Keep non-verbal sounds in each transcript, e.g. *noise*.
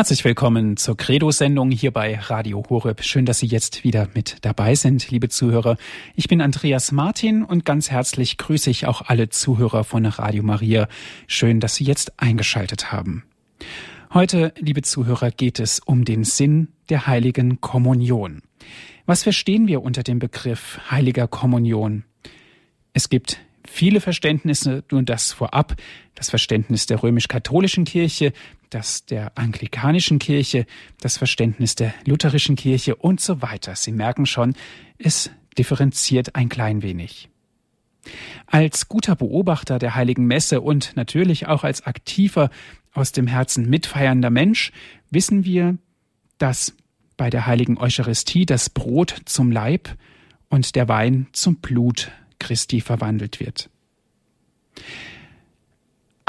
Herzlich willkommen zur Credo-Sendung hier bei Radio Horeb. Schön, dass Sie jetzt wieder mit dabei sind, liebe Zuhörer. Ich bin Andreas Martin und ganz herzlich grüße ich auch alle Zuhörer von Radio Maria. Schön, dass Sie jetzt eingeschaltet haben. Heute, liebe Zuhörer, geht es um den Sinn der heiligen Kommunion. Was verstehen wir unter dem Begriff heiliger Kommunion? Es gibt viele Verständnisse, nur das vorab, das Verständnis der römisch-katholischen Kirche, das der anglikanischen Kirche, das Verständnis der lutherischen Kirche und so weiter. Sie merken schon, es differenziert ein klein wenig. Als guter Beobachter der heiligen Messe und natürlich auch als aktiver aus dem Herzen mitfeiernder Mensch wissen wir, dass bei der heiligen Eucharistie das Brot zum Leib und der Wein zum Blut Christi verwandelt wird.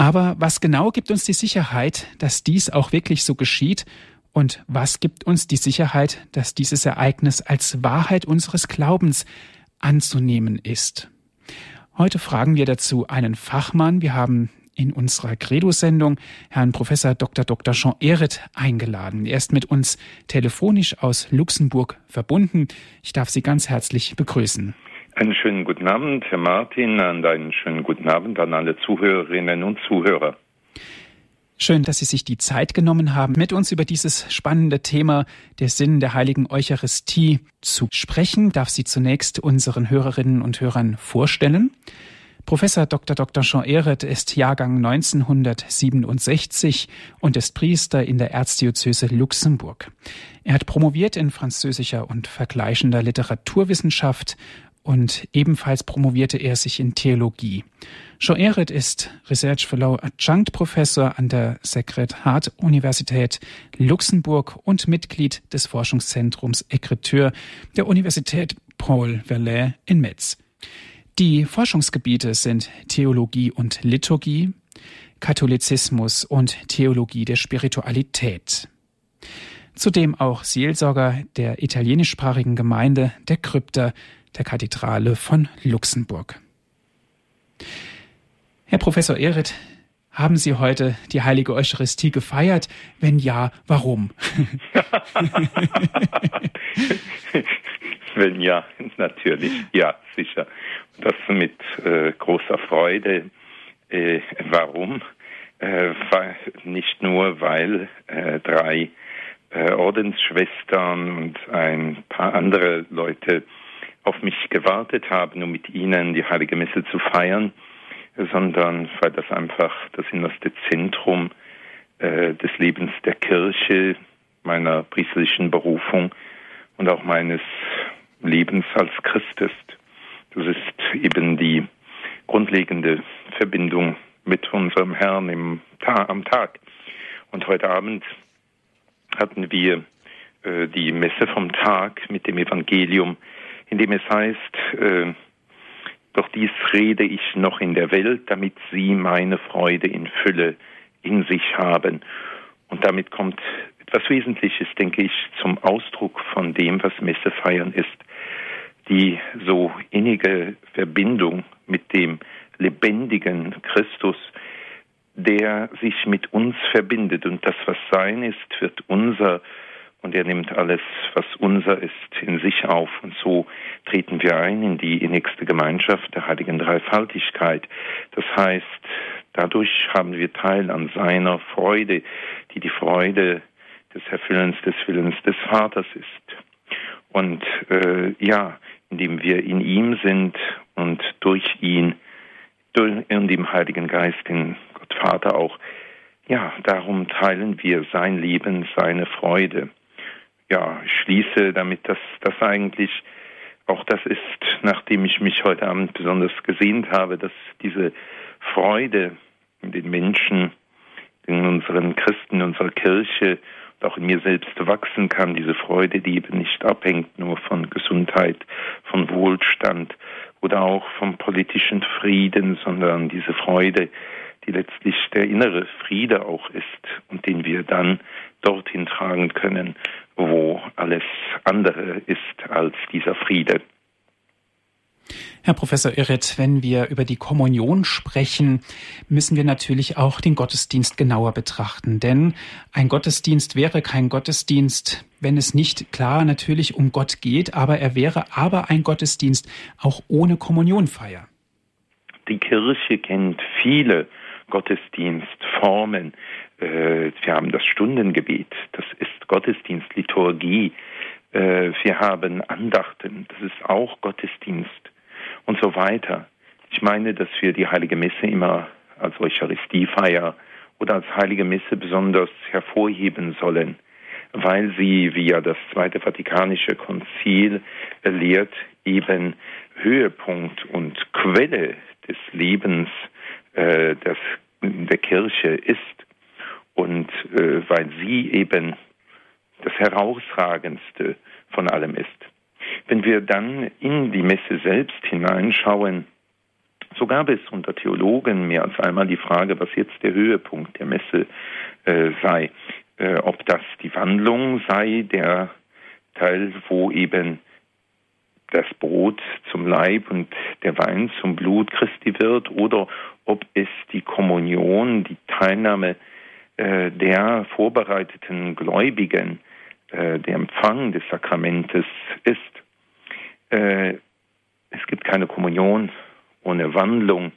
Aber was genau gibt uns die Sicherheit, dass dies auch wirklich so geschieht? Und was gibt uns die Sicherheit, dass dieses Ereignis als Wahrheit unseres Glaubens anzunehmen ist? Heute fragen wir dazu einen Fachmann. Wir haben in unserer Credo-Sendung Herrn Professor Dr. Dr. Jean Ehret eingeladen. Er ist mit uns telefonisch aus Luxemburg verbunden. Ich darf Sie ganz herzlich begrüßen. Einen schönen guten Abend, Herr Martin, und einen schönen guten Abend an alle Zuhörerinnen und Zuhörer. Schön, dass Sie sich die Zeit genommen haben, mit uns über dieses spannende Thema der Sinn der heiligen Eucharistie zu sprechen. Darf Sie zunächst unseren Hörerinnen und Hörern vorstellen. Professor Dr. Dr. Jean Ehret ist Jahrgang 1967 und ist Priester in der Erzdiözese Luxemburg. Er hat promoviert in französischer und vergleichender Literaturwissenschaft und ebenfalls promovierte er sich in Theologie. Joeret ist Research Fellow Adjunct Professor an der Sacred Heart Universität Luxemburg und Mitglied des Forschungszentrums Écriture der Universität Paul Verlaine in Metz. Die Forschungsgebiete sind Theologie und Liturgie, Katholizismus und Theologie der Spiritualität. Zudem auch Seelsorger der italienischsprachigen Gemeinde der Krypter der Kathedrale von Luxemburg. Herr Professor Ehret, haben Sie heute die heilige Eucharistie gefeiert? Wenn ja, warum? *laughs* Wenn ja, natürlich, ja, sicher. Das mit äh, großer Freude. Äh, warum? Äh, nicht nur, weil äh, drei äh, Ordensschwestern und ein paar andere Leute auf mich gewartet haben, um mit ihnen die heilige Messe zu feiern, sondern weil das einfach das innerste Zentrum äh, des Lebens der Kirche, meiner priesterlichen Berufung und auch meines Lebens als Christ ist. Das ist eben die grundlegende Verbindung mit unserem Herrn im am Tag. Und heute Abend hatten wir äh, die Messe vom Tag mit dem Evangelium in dem es heißt, äh, doch dies rede ich noch in der Welt, damit sie meine Freude in Fülle in sich haben. Und damit kommt etwas Wesentliches, denke ich, zum Ausdruck von dem, was Messe feiern ist. Die so innige Verbindung mit dem lebendigen Christus, der sich mit uns verbindet. Und das, was sein ist, wird unser und er nimmt alles, was unser ist, in sich auf. Und so treten wir ein in die innigste Gemeinschaft der heiligen Dreifaltigkeit. Das heißt, dadurch haben wir Teil an seiner Freude, die die Freude des Erfüllens des Willens des Vaters ist. Und äh, ja, indem wir in ihm sind und durch ihn durch, und im Heiligen Geist, in Gott Vater auch, ja, darum teilen wir sein Leben, seine Freude ja, schließe damit, dass das eigentlich auch das ist, nachdem ich mich heute Abend besonders gesehnt habe, dass diese Freude in den Menschen, in unseren Christen, in unserer Kirche und auch in mir selbst wachsen kann, diese Freude, die eben nicht abhängt nur von Gesundheit, von Wohlstand oder auch vom politischen Frieden, sondern diese Freude, die letztlich der innere Friede auch ist und den wir dann dorthin tragen können, wo alles andere ist als dieser Friede. Herr Professor Irret, wenn wir über die Kommunion sprechen, müssen wir natürlich auch den Gottesdienst genauer betrachten. Denn ein Gottesdienst wäre kein Gottesdienst, wenn es nicht klar natürlich um Gott geht, aber er wäre aber ein Gottesdienst auch ohne Kommunionfeier. Die Kirche kennt viele Gottesdienstformen. Äh, wir haben das Stundengebet, das ist Gottesdienstliturgie. Äh, wir haben Andachten, das ist auch Gottesdienst und so weiter. Ich meine, dass wir die Heilige Messe immer als Eucharistiefeier oder als Heilige Messe besonders hervorheben sollen, weil sie, wie ja das Zweite Vatikanische Konzil lehrt, eben Höhepunkt und Quelle des Lebens äh, des, der Kirche ist und äh, weil sie eben das Herausragendste von allem ist. Wenn wir dann in die Messe selbst hineinschauen, so gab es unter Theologen mehr als einmal die Frage, was jetzt der Höhepunkt der Messe äh, sei. Äh, ob das die Wandlung sei, der Teil, wo eben das Brot zum Leib und der Wein zum Blut Christi wird, oder ob es die Kommunion, die Teilnahme äh, der vorbereiteten Gläubigen, äh, der Empfang des Sakramentes ist. Äh, es gibt keine Kommunion ohne Wandlung.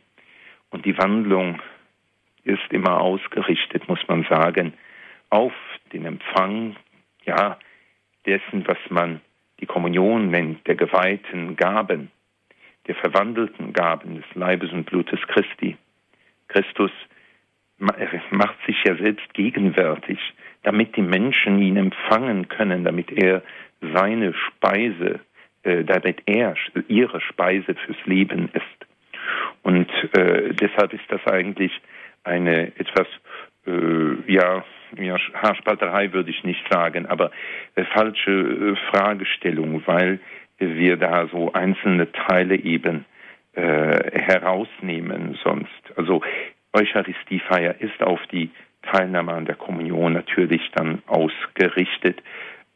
Und die Wandlung ist immer ausgerichtet, muss man sagen, auf den Empfang, ja, dessen, was man die Kommunion nennt, der geweihten Gaben, der verwandelten Gaben des Leibes und Blutes Christi. Christus macht sich ja selbst gegenwärtig, damit die Menschen ihn empfangen können, damit er seine Speise äh, damit er ihre Speise fürs Leben ist. Und äh, deshalb ist das eigentlich eine etwas, äh, ja, ja, Haarspalterei würde ich nicht sagen, aber äh, falsche äh, Fragestellung, weil wir da so einzelne Teile eben äh, herausnehmen sonst. Also Eucharistiefeier ist auf die Teilnahme an der Kommunion natürlich dann ausgerichtet.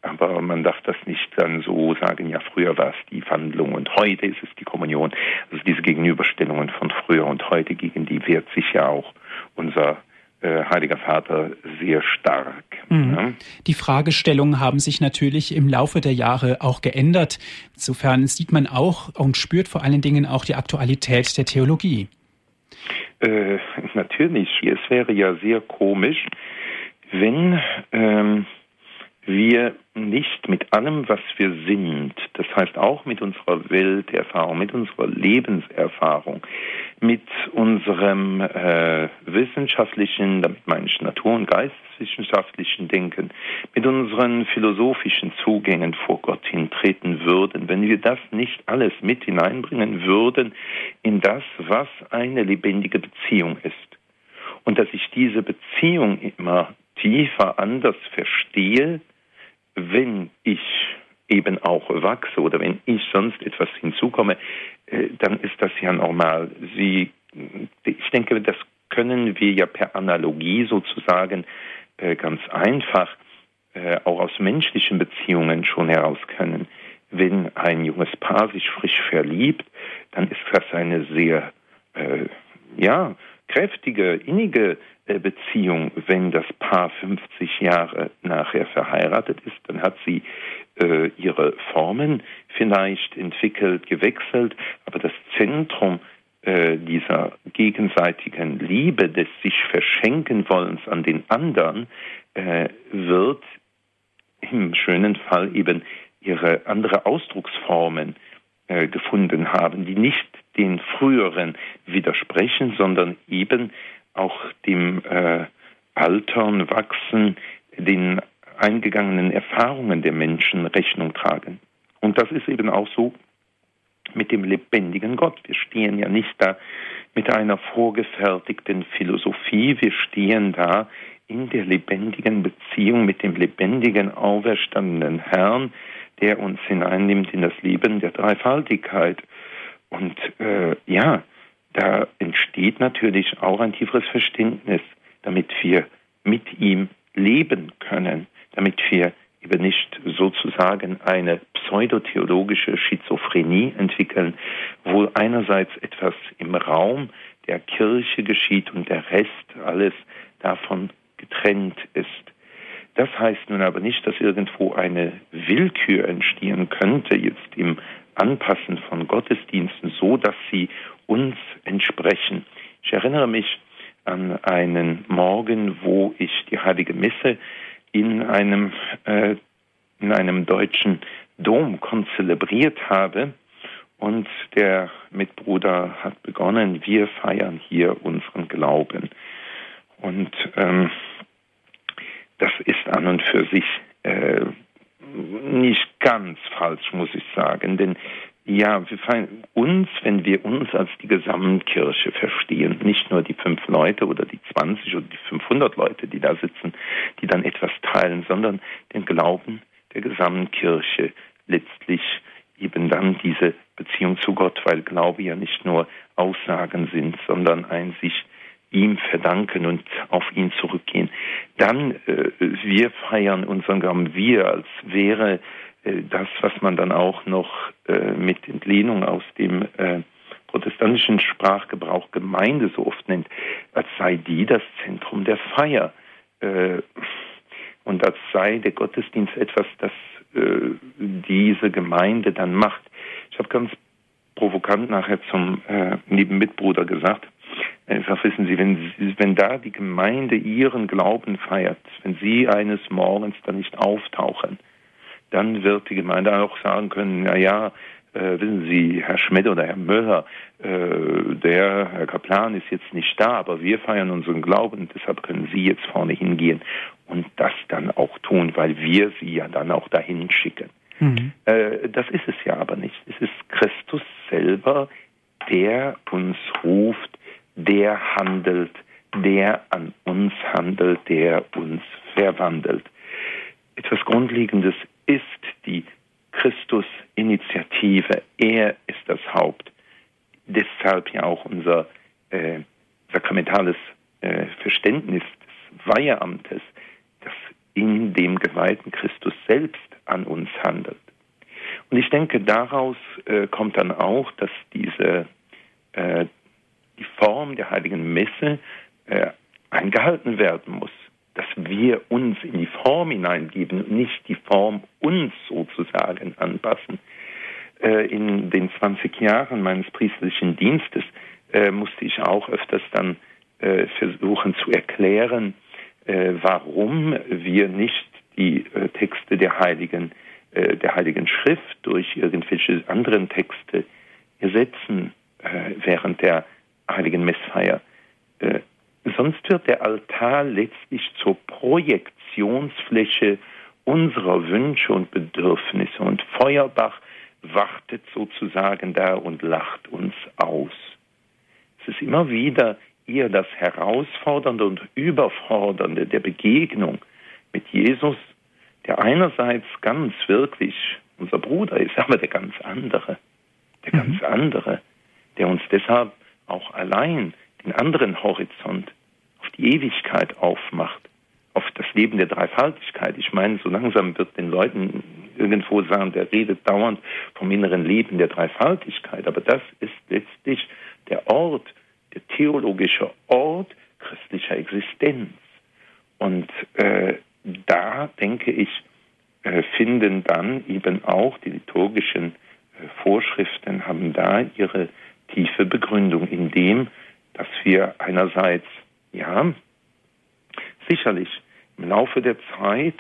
Aber man darf das nicht dann so sagen, ja, früher war es die Wandlung und heute ist es die Kommunion. Also diese Gegenüberstellungen von früher und heute, gegen die wehrt sich ja auch unser äh, Heiliger Vater sehr stark. Mhm. Die Fragestellungen haben sich natürlich im Laufe der Jahre auch geändert. Insofern sieht man auch und spürt vor allen Dingen auch die Aktualität der Theologie. Äh, natürlich. Es wäre ja sehr komisch, wenn ähm, wir nicht mit allem, was wir sind, das heißt auch mit unserer Welterfahrung, mit unserer Lebenserfahrung, mit unserem äh, wissenschaftlichen, damit meine ich Natur- und geisteswissenschaftlichen Denken, mit unseren philosophischen Zugängen vor Gott hintreten würden, wenn wir das nicht alles mit hineinbringen würden in das, was eine lebendige Beziehung ist. Und dass ich diese Beziehung immer tiefer anders verstehe, wenn ich eben auch wachse oder wenn ich sonst etwas hinzukomme, äh, dann ist das ja normal. Sie, ich denke, das können wir ja per Analogie sozusagen äh, ganz einfach äh, auch aus menschlichen Beziehungen schon herauskennen. Wenn ein junges Paar sich frisch verliebt, dann ist das eine sehr, äh, ja, kräftige, innige äh, Beziehung, wenn das Paar 50 Jahre nachher verheiratet ist, dann hat sie äh, ihre Formen vielleicht entwickelt, gewechselt, aber das Zentrum äh, dieser gegenseitigen Liebe, des sich verschenken wollens an den anderen, äh, wird im schönen Fall eben ihre andere Ausdrucksformen äh, gefunden haben, die nicht den früheren widersprechen, sondern eben auch dem äh, Altern, Wachsen, den eingegangenen Erfahrungen der Menschen Rechnung tragen. Und das ist eben auch so mit dem lebendigen Gott. Wir stehen ja nicht da mit einer vorgefertigten Philosophie, wir stehen da in der lebendigen Beziehung mit dem lebendigen, auferstandenen Herrn, der uns hineinnimmt in das Leben der Dreifaltigkeit. Und äh, ja, da entsteht natürlich auch ein tieferes Verständnis, damit wir mit ihm leben können, damit wir eben nicht sozusagen eine pseudotheologische Schizophrenie entwickeln, wo einerseits etwas im Raum der Kirche geschieht und der Rest alles davon getrennt ist. Das heißt nun aber nicht, dass irgendwo eine Willkür entstehen könnte, jetzt im Anpassen von Gottesdiensten, so dass sie uns entsprechen. Ich erinnere mich an einen Morgen, wo ich die Heilige Messe in einem, äh, in einem deutschen Dom konzelebriert habe. Und der Mitbruder hat begonnen, wir feiern hier unseren Glauben. Und ähm, das ist an und für sich äh, nicht ganz falsch, muss ich sagen. Denn ja, wir feiern uns, wenn wir uns als die Gesamtkirche verstehen, nicht nur die fünf Leute oder die 20 oder die 500 Leute, die da sitzen, die dann etwas teilen, sondern den Glauben der Gesamtkirche letztlich eben dann diese Beziehung zu Gott, weil Glaube ja nicht nur Aussagen sind, sondern ein sich ihm verdanken und auf ihn zurückgehen. Dann äh, wir feiern unseren Glauben, wir als wäre äh, das, was man dann auch noch äh, mit Entlehnung aus dem äh, protestantischen Sprachgebrauch Gemeinde so oft nennt, als sei die das Zentrum der Feier und als sei der Gottesdienst etwas, das diese Gemeinde dann macht. Ich habe ganz provokant nachher zum lieben Mitbruder gesagt, sage, wissen Sie, wenn, wenn da die Gemeinde ihren Glauben feiert, wenn Sie eines Morgens dann nicht auftauchen, dann wird die Gemeinde auch sagen können, na ja, äh, wissen Sie, Herr Schmidt oder Herr Müller, äh, der Herr Kaplan ist jetzt nicht da, aber wir feiern unseren Glauben, deshalb können Sie jetzt vorne hingehen und das dann auch tun, weil wir Sie ja dann auch dahin schicken. Mhm. Äh, das ist es ja aber nicht. Es ist Christus selber, der uns ruft, der handelt, der an uns handelt, der uns verwandelt. Etwas Grundlegendes ist die Christus-Initiative. Er ist das Haupt. Deshalb ja auch unser äh, sakramentales äh, Verständnis des Weiheamtes, das in dem geweihten Christus selbst an uns handelt. Und ich denke, daraus äh, kommt dann auch, dass diese äh, die Form der heiligen Messe äh, eingehalten werden muss dass wir uns in die Form hineingeben und nicht die Form uns sozusagen anpassen. Äh, in den 20 Jahren meines priesterlichen Dienstes äh, musste ich auch öfters dann äh, versuchen zu erklären, äh, warum wir nicht die äh, Texte der Heiligen, der Heiligen Schrift durch irgendwelche anderen Texte ersetzen während der Heiligen Messfeier Sonst wird der Altar letztlich zur Projektionsfläche unserer Wünsche und Bedürfnisse und Feuerbach wartet sozusagen da und lacht uns aus. Es ist immer wieder eher das Herausfordernde und Überfordernde der Begegnung mit Jesus, der einerseits ganz wirklich unser Bruder ist, *laughs* aber der ganz andere, der mhm. ganz andere, der uns deshalb allein den anderen Horizont auf die Ewigkeit aufmacht, auf das Leben der Dreifaltigkeit. Ich meine, so langsam wird den Leuten irgendwo sagen, der redet dauernd vom inneren Leben der Dreifaltigkeit, aber das ist letztlich der Ort, der theologische Ort christlicher Existenz. Und äh, da, denke ich, äh, finden dann eben auch die liturgischen äh, Vorschriften, haben da ihre tiefe Begründung in dem, dass wir einerseits ja, sicherlich im Laufe der Zeit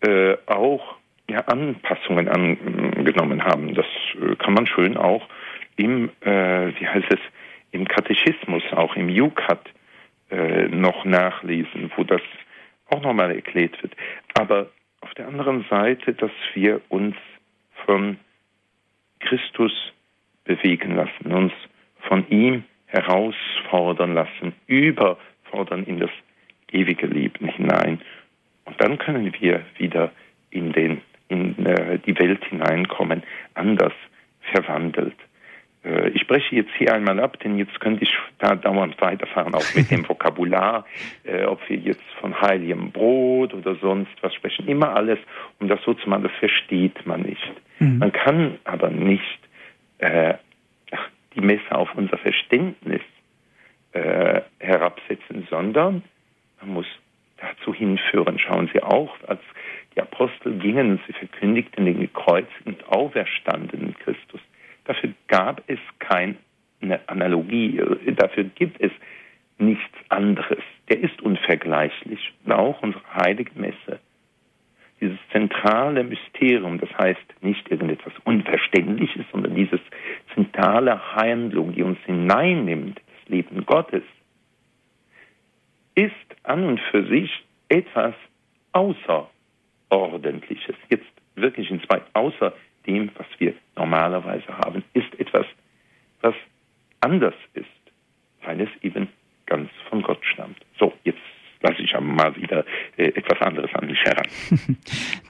äh, auch ja, Anpassungen angenommen haben. Das äh, kann man schön auch im, äh, wie heißt es, im Katechismus, auch im Jukat äh, noch nachlesen, wo das auch nochmal erklärt wird. Aber auf der anderen Seite, dass wir uns von Christus bewegen lassen, uns von ihm herausfordern lassen, über herausfordern in das ewige Leben hinein. Und dann können wir wieder in, den, in äh, die Welt hineinkommen, anders verwandelt. Äh, ich breche jetzt hier einmal ab, denn jetzt könnte ich da dauernd weiterfahren, auch mit dem Vokabular, äh, ob wir jetzt von heiligem Brot oder sonst was sprechen. Immer alles, um das so zu machen, das versteht man nicht. Mhm. Man kann aber nicht äh, die Messe auf unser Verständnis äh, herabsetzen, sondern man muss dazu hinführen. Schauen Sie auch, als die Apostel gingen und sie verkündigten den gekreuzigten und auferstandenen Christus. Dafür gab es keine Analogie, dafür gibt es nichts anderes. Der ist unvergleichlich. Und auch unsere heilige Messe. Dieses zentrale Mysterium, das heißt nicht irgendetwas Unverständliches, sondern dieses zentrale Handlung, die uns hineinnimmt, das Leben Gottes, ist an und für sich etwas Außerordentliches. Jetzt wirklich in zwei, außer dem, was wir normalerweise haben, ist etwas, was anders ist, weil es eben ganz von Gott stammt. So, jetzt lasse ich mal wieder äh, etwas anderes an mich heran. *laughs*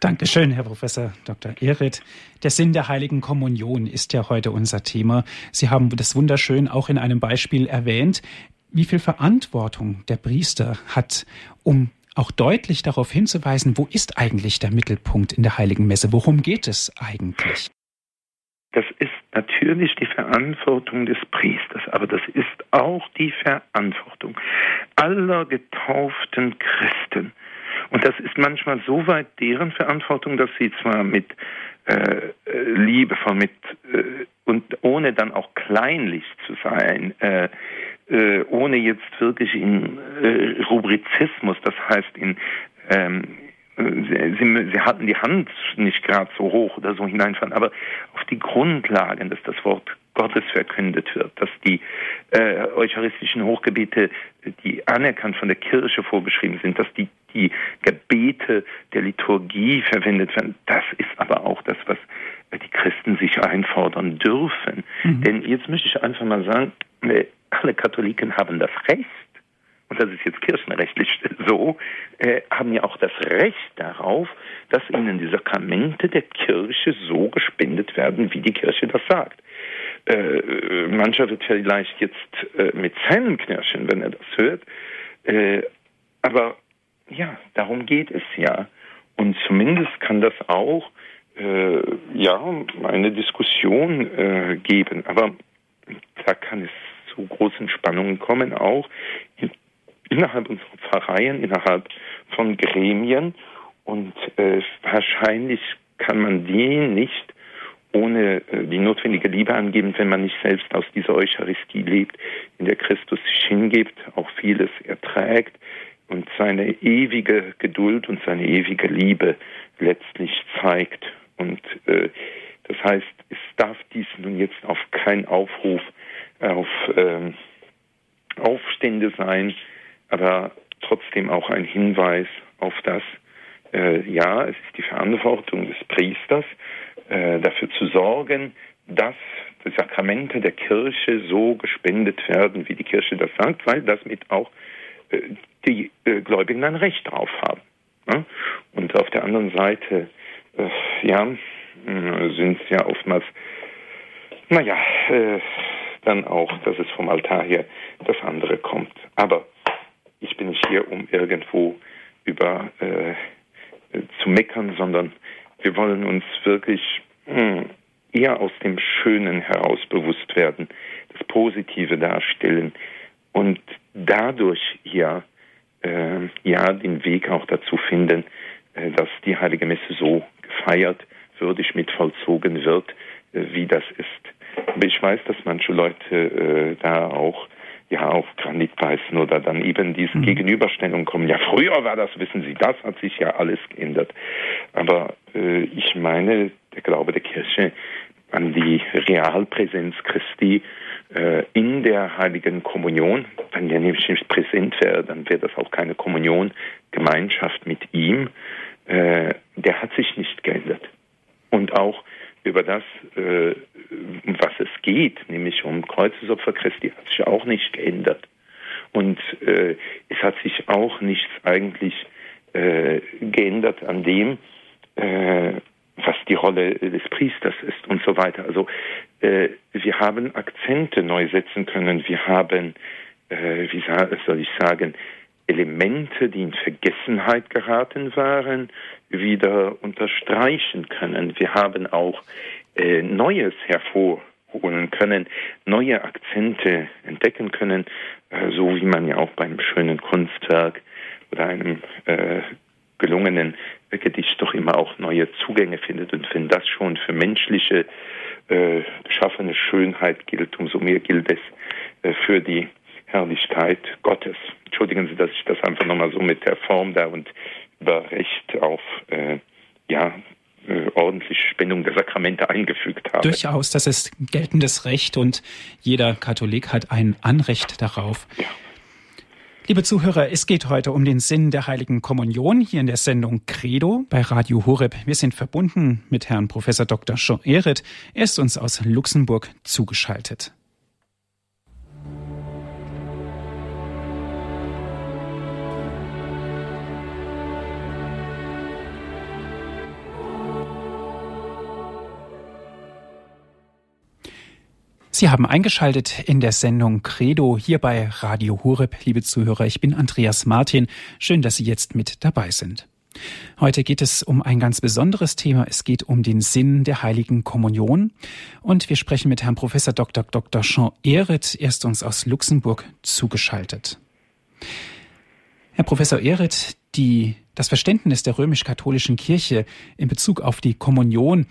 Dankeschön, Herr Professor Dr. Ehret. Der Sinn der heiligen Kommunion ist ja heute unser Thema. Sie haben das wunderschön auch in einem Beispiel erwähnt, wie viel Verantwortung der Priester hat, um auch deutlich darauf hinzuweisen, wo ist eigentlich der Mittelpunkt in der heiligen Messe? Worum geht es eigentlich? Das ist natürlich die Verantwortung des Priesters, aber das ist auch die Verantwortung aller getauften Christen. Und das ist manchmal so weit deren Verantwortung, dass sie zwar mit äh, liebevoll mit äh, und ohne dann auch kleinlich zu sein, äh, äh, ohne jetzt wirklich in äh, Rubrizismus, das heißt in ähm, Sie, sie, sie hatten die Hand nicht gerade so hoch oder so hineinfahren, aber auf die Grundlagen, dass das Wort Gottes verkündet wird, dass die äh, eucharistischen Hochgebete, die anerkannt von der Kirche vorgeschrieben sind, dass die, die Gebete der Liturgie verwendet werden. Das ist aber auch das, was die Christen sich einfordern dürfen. Mhm. Denn jetzt möchte ich einfach mal sagen, äh, alle Katholiken haben das Recht, und das ist jetzt kirchenrechtlich so, äh, haben ja auch das Recht darauf, dass ihnen die Sakramente der Kirche so gespendet werden, wie die Kirche das sagt. Äh, mancher wird vielleicht jetzt äh, mit Zähnen knirschen, wenn er das hört. Äh, aber ja, darum geht es ja. Und zumindest kann das auch äh, ja eine Diskussion äh, geben. Aber da kann es zu großen Spannungen kommen, auch innerhalb unserer Pfarreien, innerhalb von Gremien. Und äh, wahrscheinlich kann man die nicht ohne äh, die notwendige Liebe angeben, wenn man nicht selbst aus dieser Eucharistie lebt, in der Christus sich hingibt, auch vieles erträgt und seine ewige Geduld und seine ewige Liebe letztlich zeigt. Und äh, das heißt, es darf dies nun jetzt auf keinen Aufruf auf äh, Aufstände sein, aber trotzdem auch ein Hinweis auf das, äh, ja, es ist die Verantwortung des Priesters, äh, dafür zu sorgen, dass die Sakramente der Kirche so gespendet werden, wie die Kirche das sagt, weil damit auch äh, die äh, Gläubigen ein Recht darauf haben. Ne? Und auf der anderen Seite, äh, ja, sind es ja oftmals, naja, dann auch, dass es vom Altar her das andere kommt. Aber ich bin nicht hier, um irgendwo über äh, zu meckern, sondern wir wollen uns wirklich mh, hm, eher aus dem Schönen heraus bewusst werden, das Positive darstellen und dadurch ja, äh, ja den Weg auch dazu finden, äh, dass die Heilige Messe so gefeiert, würdig mit vollzogen wird, äh, wie das ist. Aber ich weiß, dass manche Leute äh, da auch ja auf Granit beißen oder dann eben diese mhm. Gegenüberstellung kommen. Ja, früher war das, wissen Sie, das hat sich ja alles geändert. Aber äh, ich meine, der Glaube der Kirche an die Realpräsenz Christi äh, in der heiligen Kommunion, wenn er nämlich nicht präsent wäre, dann wäre das auch keine Kommunion, Gemeinschaft mit ihm, äh, der hat sich nicht geändert. Und auch über das, äh, was es geht, nämlich um Kreuzesopfer Christi, hat sich auch nicht geändert. Und äh, es hat sich auch nichts eigentlich äh, geändert an dem, äh, was die Rolle des Priesters ist und so weiter. Also äh, wir haben Akzente neu setzen können, wir haben, äh, wie soll ich sagen, Elemente, die in Vergessenheit geraten waren, wieder unterstreichen können. Wir haben auch äh, Neues hervorholen holen können, neue Akzente entdecken können, äh, so wie man ja auch beim schönen Kunstwerk oder einem äh, gelungenen Gedicht doch immer auch neue Zugänge findet. Und wenn das schon für menschliche äh, geschaffene Schönheit gilt, umso mehr gilt es äh, für die Herrlichkeit Gottes. Entschuldigen Sie, dass ich das einfach nochmal so mit der Form da und über Recht auf äh, ja, äh, ordentliche Spendung der Sakramente eingefügt habe. Durchaus, das ist geltendes Recht und jeder Katholik hat ein Anrecht darauf. Ja. Liebe Zuhörer, es geht heute um den Sinn der Heiligen Kommunion hier in der Sendung Credo bei Radio Horeb. Wir sind verbunden mit Herrn Professor Dr. Jean Ehret. Er ist uns aus Luxemburg zugeschaltet. Sie haben eingeschaltet in der Sendung Credo hier bei Radio Horeb, liebe Zuhörer. Ich bin Andreas Martin. Schön, dass Sie jetzt mit dabei sind. Heute geht es um ein ganz besonderes Thema. Es geht um den Sinn der Heiligen Kommunion. Und wir sprechen mit Herrn Professor Dr. Dr. Jean Ehret. Er ist uns aus Luxemburg zugeschaltet. Herr Professor Ehret, die, das Verständnis der römisch-katholischen Kirche in Bezug auf die Kommunion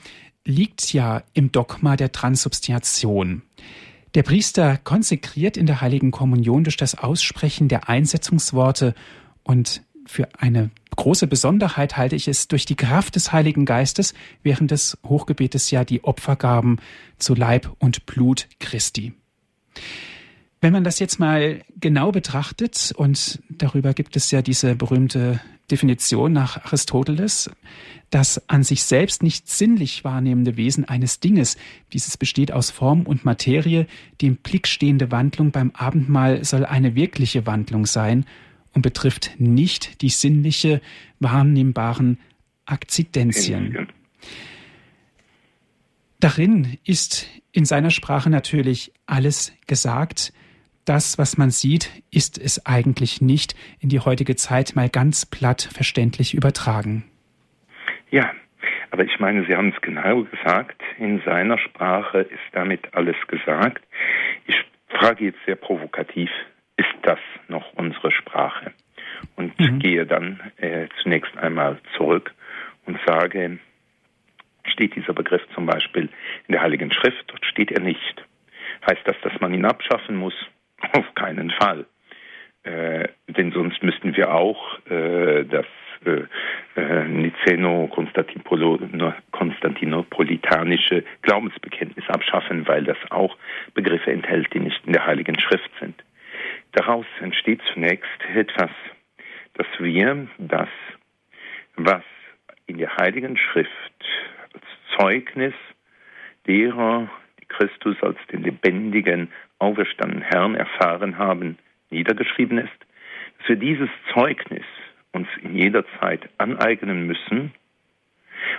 liegt ja im Dogma der Transubstantiation. Der Priester konsekriert in der heiligen Kommunion durch das Aussprechen der Einsetzungsworte und für eine große Besonderheit halte ich es durch die Kraft des Heiligen Geistes während des Hochgebetes ja die Opfergaben zu Leib und Blut Christi. Wenn man das jetzt mal genau betrachtet, und darüber gibt es ja diese berühmte Definition nach Aristoteles, das an sich selbst nicht sinnlich wahrnehmende Wesen eines Dinges. Dieses besteht aus Form und Materie. Die im Blick stehende Wandlung beim Abendmahl soll eine wirkliche Wandlung sein und betrifft nicht die sinnliche wahrnehmbaren Akzidenzien. Darin ist in seiner Sprache natürlich alles gesagt. Das, was man sieht, ist es eigentlich nicht in die heutige Zeit mal ganz platt verständlich übertragen. Ja, aber ich meine, Sie haben es genau gesagt, in seiner Sprache ist damit alles gesagt. Ich frage jetzt sehr provokativ, ist das noch unsere Sprache? Und mhm. gehe dann äh, zunächst einmal zurück und sage, steht dieser Begriff zum Beispiel in der Heiligen Schrift? Dort steht er nicht. Heißt das, dass man ihn abschaffen muss? Auf keinen Fall. Äh, denn sonst müssten wir auch äh, das äh, äh, Niceno-Konstantinopolitanische Glaubensbekenntnis abschaffen, weil das auch Begriffe enthält, die nicht in der Heiligen Schrift sind. Daraus entsteht zunächst etwas, dass wir das, was in der Heiligen Schrift als Zeugnis derer, die Christus als den lebendigen, auferstandenen Herrn erfahren haben, niedergeschrieben ist, dass wir dieses Zeugnis uns in jeder Zeit aneignen müssen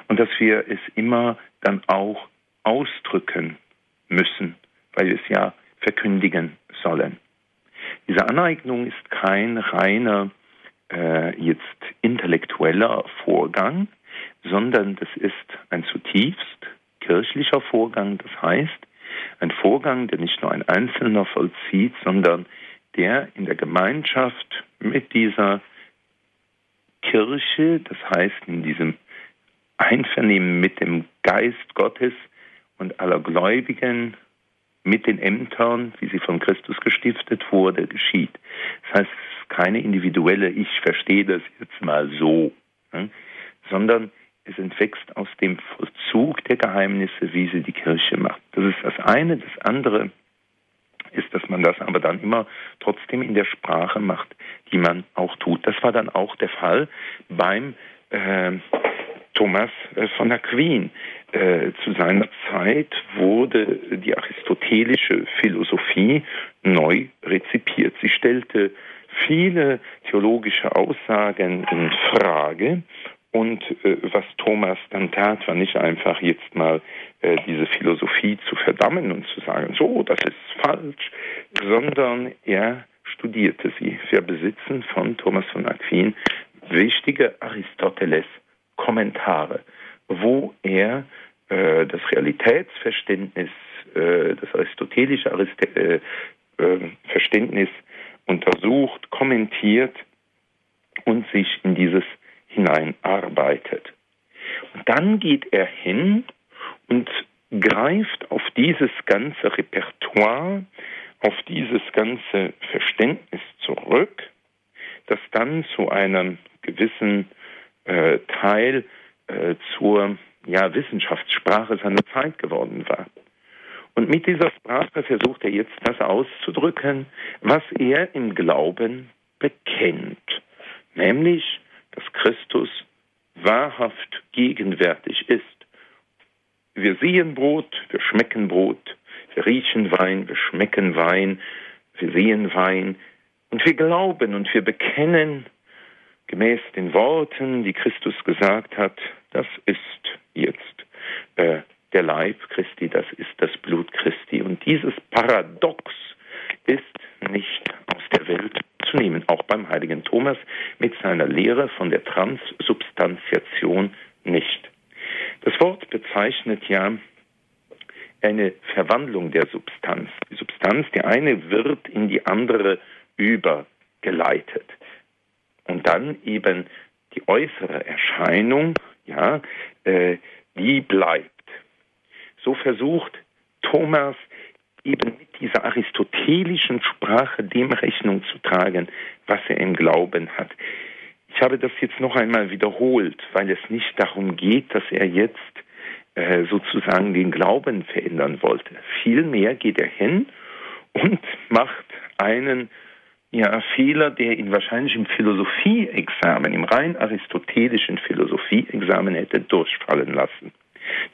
und dass wir es immer dann auch ausdrücken müssen, weil wir es ja verkündigen sollen. Diese Aneignung ist kein reiner äh, jetzt intellektueller Vorgang, sondern das ist ein zutiefst kirchlicher Vorgang. Das heißt, ein Vorgang, der nicht nur ein Einzelner vollzieht, sondern der in der Gemeinschaft mit dieser Kirche, das heißt in diesem Einvernehmen mit dem Geist Gottes und aller Gläubigen, mit den Ämtern, wie sie von Christus gestiftet wurde, geschieht. Das heißt, es ist keine individuelle, ich verstehe das jetzt mal so, ne, sondern es entwächst aus dem Vollzug der Geheimnisse, wie sie die Kirche macht. Das ist das eine. Das andere ist, dass man das aber dann immer trotzdem in der Sprache macht, die man auch tut. Das war dann auch der Fall beim äh, Thomas äh, von Aquin. Äh, zu seiner Zeit wurde die aristotelische Philosophie neu rezipiert. Sie stellte viele theologische Aussagen in Frage und äh, was Thomas dann tat, war nicht einfach jetzt mal äh, diese Philosophie zu verdammen und zu sagen, so, das ist falsch, sondern er studierte sie. Wir besitzen von Thomas von Aquin wichtige Aristoteles-Kommentare, wo er äh, das Realitätsverständnis äh, das aristotelische Arist äh, äh, Verständnis untersucht, kommentiert und sich in dieses hineinarbeitet. Und dann geht er hin und greift auf dieses ganze Repertoire, auf dieses ganze Verständnis zurück, das dann zu einem gewissen äh, Teil äh, zur ja, Wissenschaftssprache seiner Zeit geworden war. Und mit dieser Sprache versucht er jetzt das auszudrücken, was er im Glauben bekennt, nämlich, dass Christus wahrhaft gegenwärtig ist. Wir sehen Brot, wir schmecken Brot, wir riechen Wein, wir schmecken Wein, wir sehen Wein und wir glauben und wir bekennen gemäß den Worten, die Christus gesagt hat, das ist jetzt äh, der Leib Christi, das ist das Blut Christi. Und dieses Paradox ist nicht aus der Welt zu nehmen, auch beim heiligen Thomas mit seiner Lehre von der Transsubstantiation nicht. Das Wort bezeichnet ja eine Verwandlung der Substanz. Die Substanz, die eine wird in die andere übergeleitet. Und dann eben die äußere Erscheinung, ja, äh, die bleibt. So versucht Thomas eben mit dieser aristotelischen Sprache dem Rechnung zu tragen, was er im Glauben hat. Ich habe das jetzt noch einmal wiederholt, weil es nicht darum geht, dass er jetzt äh, sozusagen den Glauben verändern wollte. Vielmehr geht er hin und macht einen ja, Fehler, der ihn wahrscheinlich im Philosophieexamen, im rein aristotelischen Philosophieexamen hätte durchfallen lassen.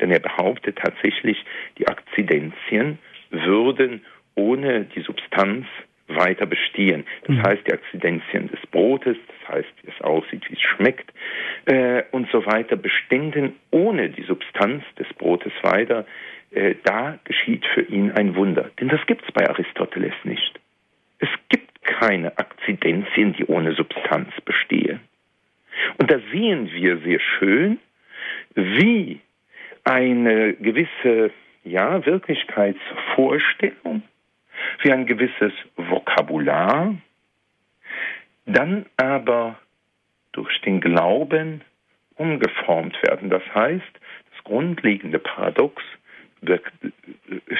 Denn er behauptet tatsächlich, die Akzidenzien würden ohne die Substanz weiter bestehen. Das mhm. heißt, die Akzidenzien des Brotes, das heißt, wie es aussieht, wie es schmeckt äh, und so weiter, bestehen ohne die Substanz des Brotes weiter. Äh, da geschieht für ihn ein Wunder. Denn das gibt es bei Aristoteles nicht. Es gibt keine Akzidenzien, die ohne Substanz bestehen. Und da sehen wir sehr schön, wie eine gewisse ja, Wirklichkeitsvorstellung, wie ein gewisses Vokabular, dann aber durch den Glauben umgeformt werden. Das heißt, das grundlegende Paradox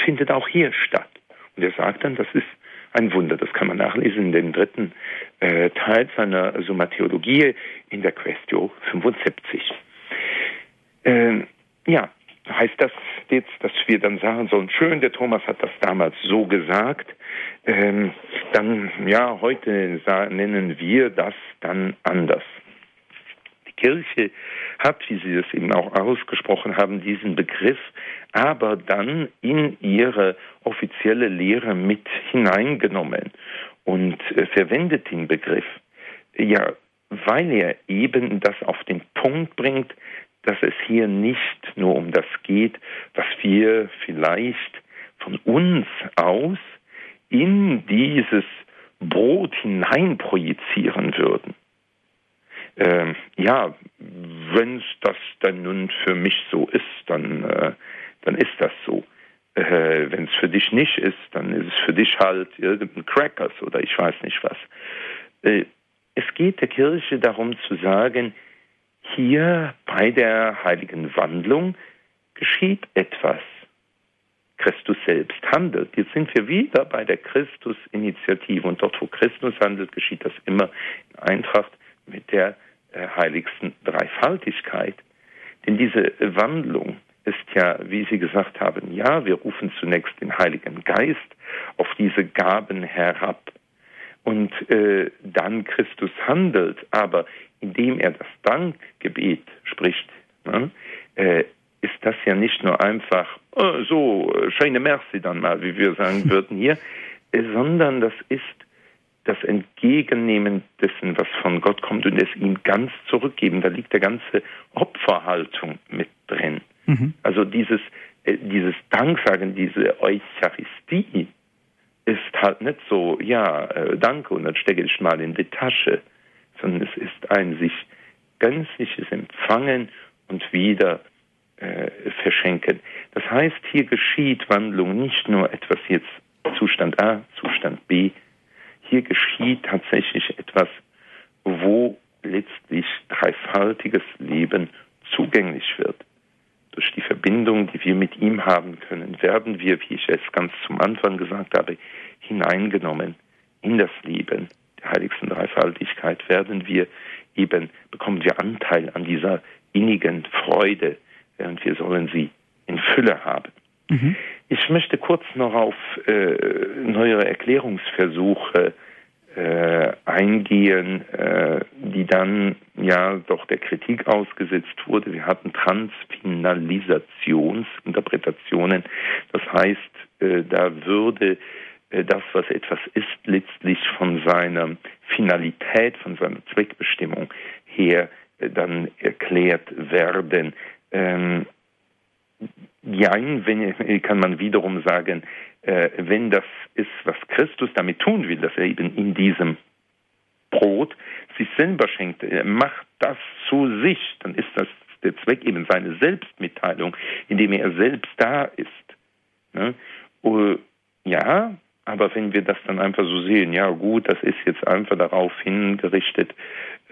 findet auch hier statt. Und er sagt dann, das ist ein Wunder. Das kann man nachlesen in dem dritten äh, Teil seiner Summa Theologie in der Questio 75. Ähm, ja, heißt das wir dann sagen sollen, schön, der Thomas hat das damals so gesagt, ähm, dann, ja, heute nennen wir das dann anders. Die Kirche hat, wie Sie es eben auch ausgesprochen haben, diesen Begriff aber dann in ihre offizielle Lehre mit hineingenommen und äh, verwendet den Begriff, ja, weil er eben das auf den Punkt bringt, dass es hier nicht nur um das geht, was wir vielleicht von uns aus in dieses Brot hineinprojizieren würden. Ähm, ja, wenn das dann nun für mich so ist, dann, äh, dann ist das so. Äh, wenn es für dich nicht ist, dann ist es für dich halt irgendein Crackers oder ich weiß nicht was. Äh, es geht der Kirche darum zu sagen, hier bei der heiligen Wandlung geschieht etwas. Christus selbst handelt. Jetzt sind wir wieder bei der Christus-Initiative und dort, wo Christus handelt, geschieht das immer in Eintracht mit der äh, heiligsten Dreifaltigkeit. Denn diese Wandlung ist ja, wie Sie gesagt haben, ja, wir rufen zunächst den Heiligen Geist auf diese Gaben herab und äh, dann Christus handelt, aber indem er das Dankgebet spricht, ne, äh, ist das ja nicht nur einfach oh, so, scheine Merci dann mal, wie wir sagen *laughs* würden hier, äh, sondern das ist das Entgegennehmen dessen, was von Gott kommt und es ihm ganz zurückgeben. Da liegt der ganze Opferhaltung mit drin. Mhm. Also dieses, äh, dieses Danksagen, diese Eucharistie ist halt nicht so, ja, äh, danke und dann stecke ich mal in die Tasche, sondern es ist ein sich gänzliches Empfangen und wieder äh, verschenken. Das heißt, hier geschieht Wandlung nicht nur etwas jetzt Zustand A, Zustand B. Hier geschieht tatsächlich etwas, wo letztlich dreifaltiges Leben zugänglich wird. Durch die Verbindung, die wir mit ihm haben können, werden wir, wie ich es ganz zum Anfang gesagt habe, hineingenommen in das Leben der heiligsten Dreifaltigkeit, werden wir eben, bekommen wir Anteil an dieser innigen Freude, während wir sollen sie in Fülle haben. Mhm. Ich möchte kurz noch auf äh, neuere Erklärungsversuche äh, eingehen, äh, die dann ja doch der Kritik ausgesetzt wurde. Wir hatten Transfinalisationsinterpretationen. Das heißt, äh, da würde äh, das, was etwas ist, letztlich von seiner Finalität, von seiner Zweckbestimmung her äh, dann erklärt werden. Ähm, Jein, wenn, kann man wiederum sagen, wenn das ist, was Christus damit tun will, dass er eben in diesem Brot sich selber schenkt, er macht das zu sich, dann ist das der Zweck eben seine Selbstmitteilung, indem er selbst da ist. Ne? Uh, ja, aber wenn wir das dann einfach so sehen, ja gut, das ist jetzt einfach darauf hingerichtet,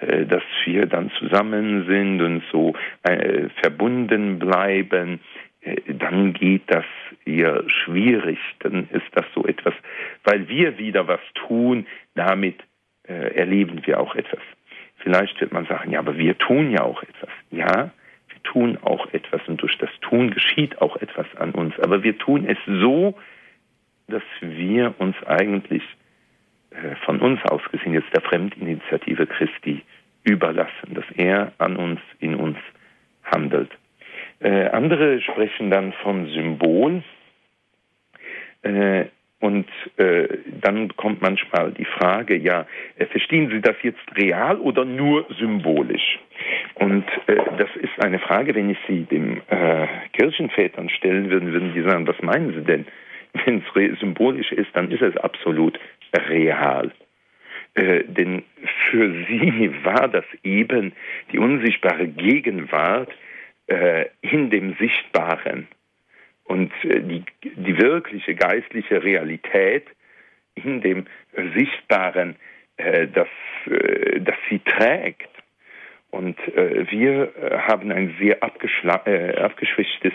äh, dass wir dann zusammen sind und so äh, verbunden bleiben, äh, dann geht das eher schwierig. Dann ist das so etwas, weil wir wieder was tun, damit äh, erleben wir auch etwas. Vielleicht wird man sagen, ja, aber wir tun ja auch etwas. Ja, wir tun auch etwas und durch das Tun geschieht auch etwas an uns. Aber wir tun es so, dass wir uns eigentlich äh, von uns aus gesehen jetzt der Fremdinitiative Christi überlassen, dass er an uns, in uns handelt. Äh, andere sprechen dann vom Symbol. Äh, und äh, dann kommt manchmal die Frage, ja, äh, verstehen Sie das jetzt real oder nur symbolisch? Und äh, das ist eine Frage, wenn ich sie dem äh, Kirchenvätern stellen würde, würden die sagen, was meinen Sie denn? *laughs* Wenn es symbolisch ist, dann ist es absolut real. Äh, denn für sie war das eben die unsichtbare Gegenwart äh, in dem Sichtbaren und äh, die, die wirkliche geistliche Realität in dem Sichtbaren, äh, das, äh, das sie trägt. Und äh, wir äh, haben ein sehr äh, abgeschwächtes,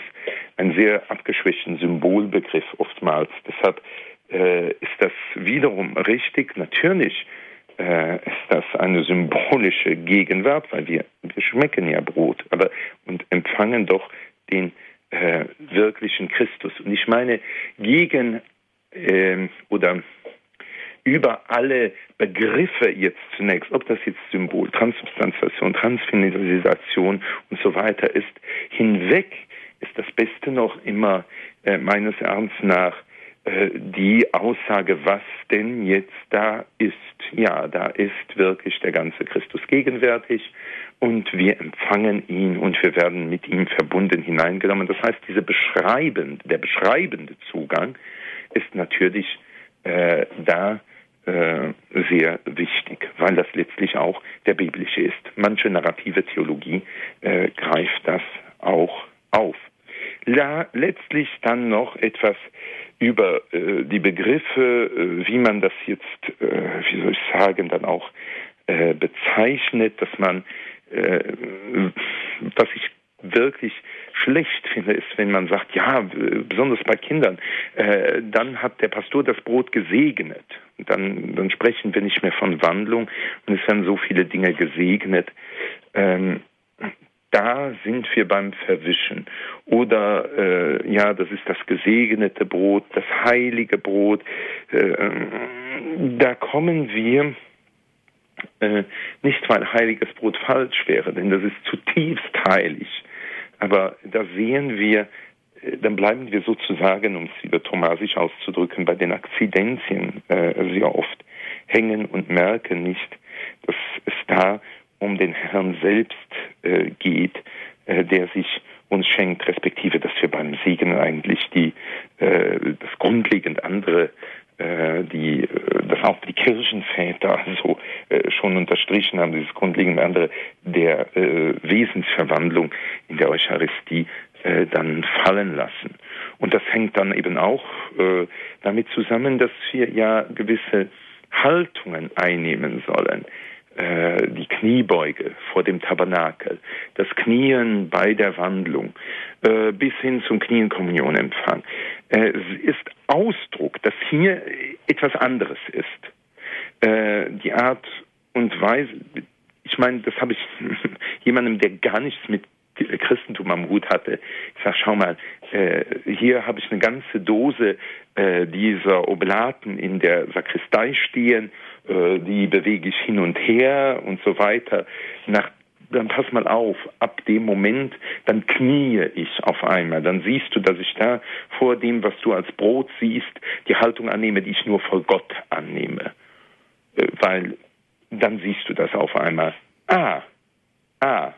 einen sehr abgeschwächten Symbolbegriff oftmals. Deshalb äh, ist das wiederum richtig. Natürlich äh, ist das eine symbolische Gegenwart, weil wir, wir schmecken ja Brot, aber und empfangen doch den äh, wirklichen Christus. Und ich meine, gegen äh, oder über alle Begriffe jetzt zunächst, ob das jetzt Symbol, Transubstantiation, Transfinalisation und so weiter ist, hinweg ist das Beste noch immer äh, meines Erachtens nach die Aussage, was denn jetzt da ist. Ja, da ist wirklich der ganze Christus gegenwärtig und wir empfangen ihn und wir werden mit ihm verbunden hineingenommen. Das heißt, diese beschreibend, der beschreibende Zugang ist natürlich äh, da äh, sehr wichtig, weil das letztlich auch der biblische ist. Manche narrative Theologie äh, greift das auch auf. La, letztlich dann noch etwas über äh, die Begriffe, äh, wie man das jetzt, äh, wie soll ich sagen, dann auch äh, bezeichnet, dass man, äh, was ich wirklich schlecht finde, ist, wenn man sagt, ja, besonders bei Kindern, äh, dann hat der Pastor das Brot gesegnet. Dann, dann sprechen wir nicht mehr von Wandlung und es werden so viele Dinge gesegnet. Ähm, da sind wir beim Verwischen. Oder äh, ja, das ist das gesegnete Brot, das heilige Brot. Äh, da kommen wir äh, nicht, weil heiliges Brot falsch wäre, denn das ist zutiefst heilig. Aber da sehen wir, äh, dann bleiben wir sozusagen, um es wieder thomasisch auszudrücken, bei den Akzidenzien äh, sehr oft hängen und merken nicht, dass es da um den Herrn selbst äh, geht, äh, der sich uns schenkt, respektive, dass wir beim Segen eigentlich die äh, das grundlegend andere äh, die äh, das auch die Kirchenväter so äh, schon unterstrichen haben, dieses grundlegend andere der äh, Wesensverwandlung in der Eucharistie äh, dann fallen lassen. Und das hängt dann eben auch äh, damit zusammen, dass wir ja gewisse Haltungen einnehmen sollen. Äh, die Kniebeuge vor dem Tabernakel, das Knien bei der Wandlung, äh, bis hin zum Knienkommunionempfang. Äh, ist Ausdruck, dass hier etwas anderes ist. Äh, die Art und Weise, ich meine, das habe ich *laughs* jemandem, der gar nichts mit Christentum am Hut hatte. Ich sage, schau mal, äh, hier habe ich eine ganze Dose äh, dieser Oblaten in der Sakristei stehen, äh, die bewege ich hin und her und so weiter. Nach, dann pass mal auf, ab dem Moment, dann kniee ich auf einmal. Dann siehst du, dass ich da vor dem, was du als Brot siehst, die Haltung annehme, die ich nur vor Gott annehme. Äh, weil dann siehst du das auf einmal. Ah, ah,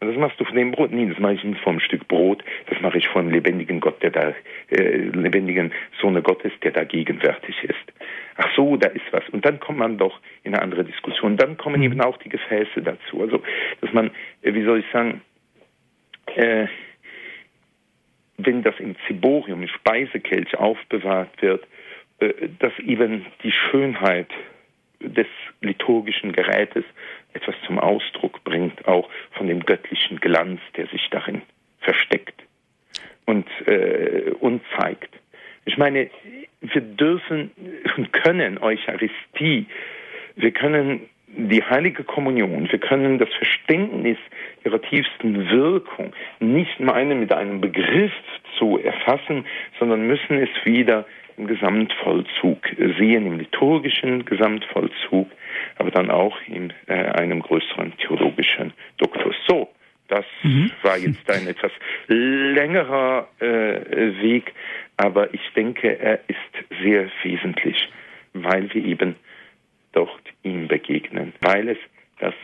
das machst du von dem Brot? Nee, das mache ich nicht vom Stück Brot, das mache ich vom lebendigen Gott, der da, äh, lebendigen Sohne Gottes, der da gegenwärtig ist. Ach so, da ist was. Und dann kommt man doch in eine andere Diskussion. Dann kommen eben auch die Gefäße dazu. Also, dass man, äh, wie soll ich sagen, äh, wenn das im Ziborium, im Speisekelch aufbewahrt wird, äh, dass eben die Schönheit des liturgischen Gerätes etwas zum Ausdruck bringt, auch von dem göttlichen Glanz, der sich darin versteckt und, äh, und zeigt. Ich meine, wir dürfen und können Eucharistie, wir können die heilige Kommunion, wir können das Verständnis ihrer tiefsten Wirkung nicht meinen, mit einem Begriff zu erfassen, sondern müssen es wieder im Gesamtvollzug sehen, im liturgischen Gesamtvollzug, aber dann auch in äh, einem größeren theologischen Duktus. So, das mhm. war jetzt ein etwas längerer äh, Weg, aber ich denke, er ist sehr wesentlich, weil wir eben dort ihm begegnen, weil es das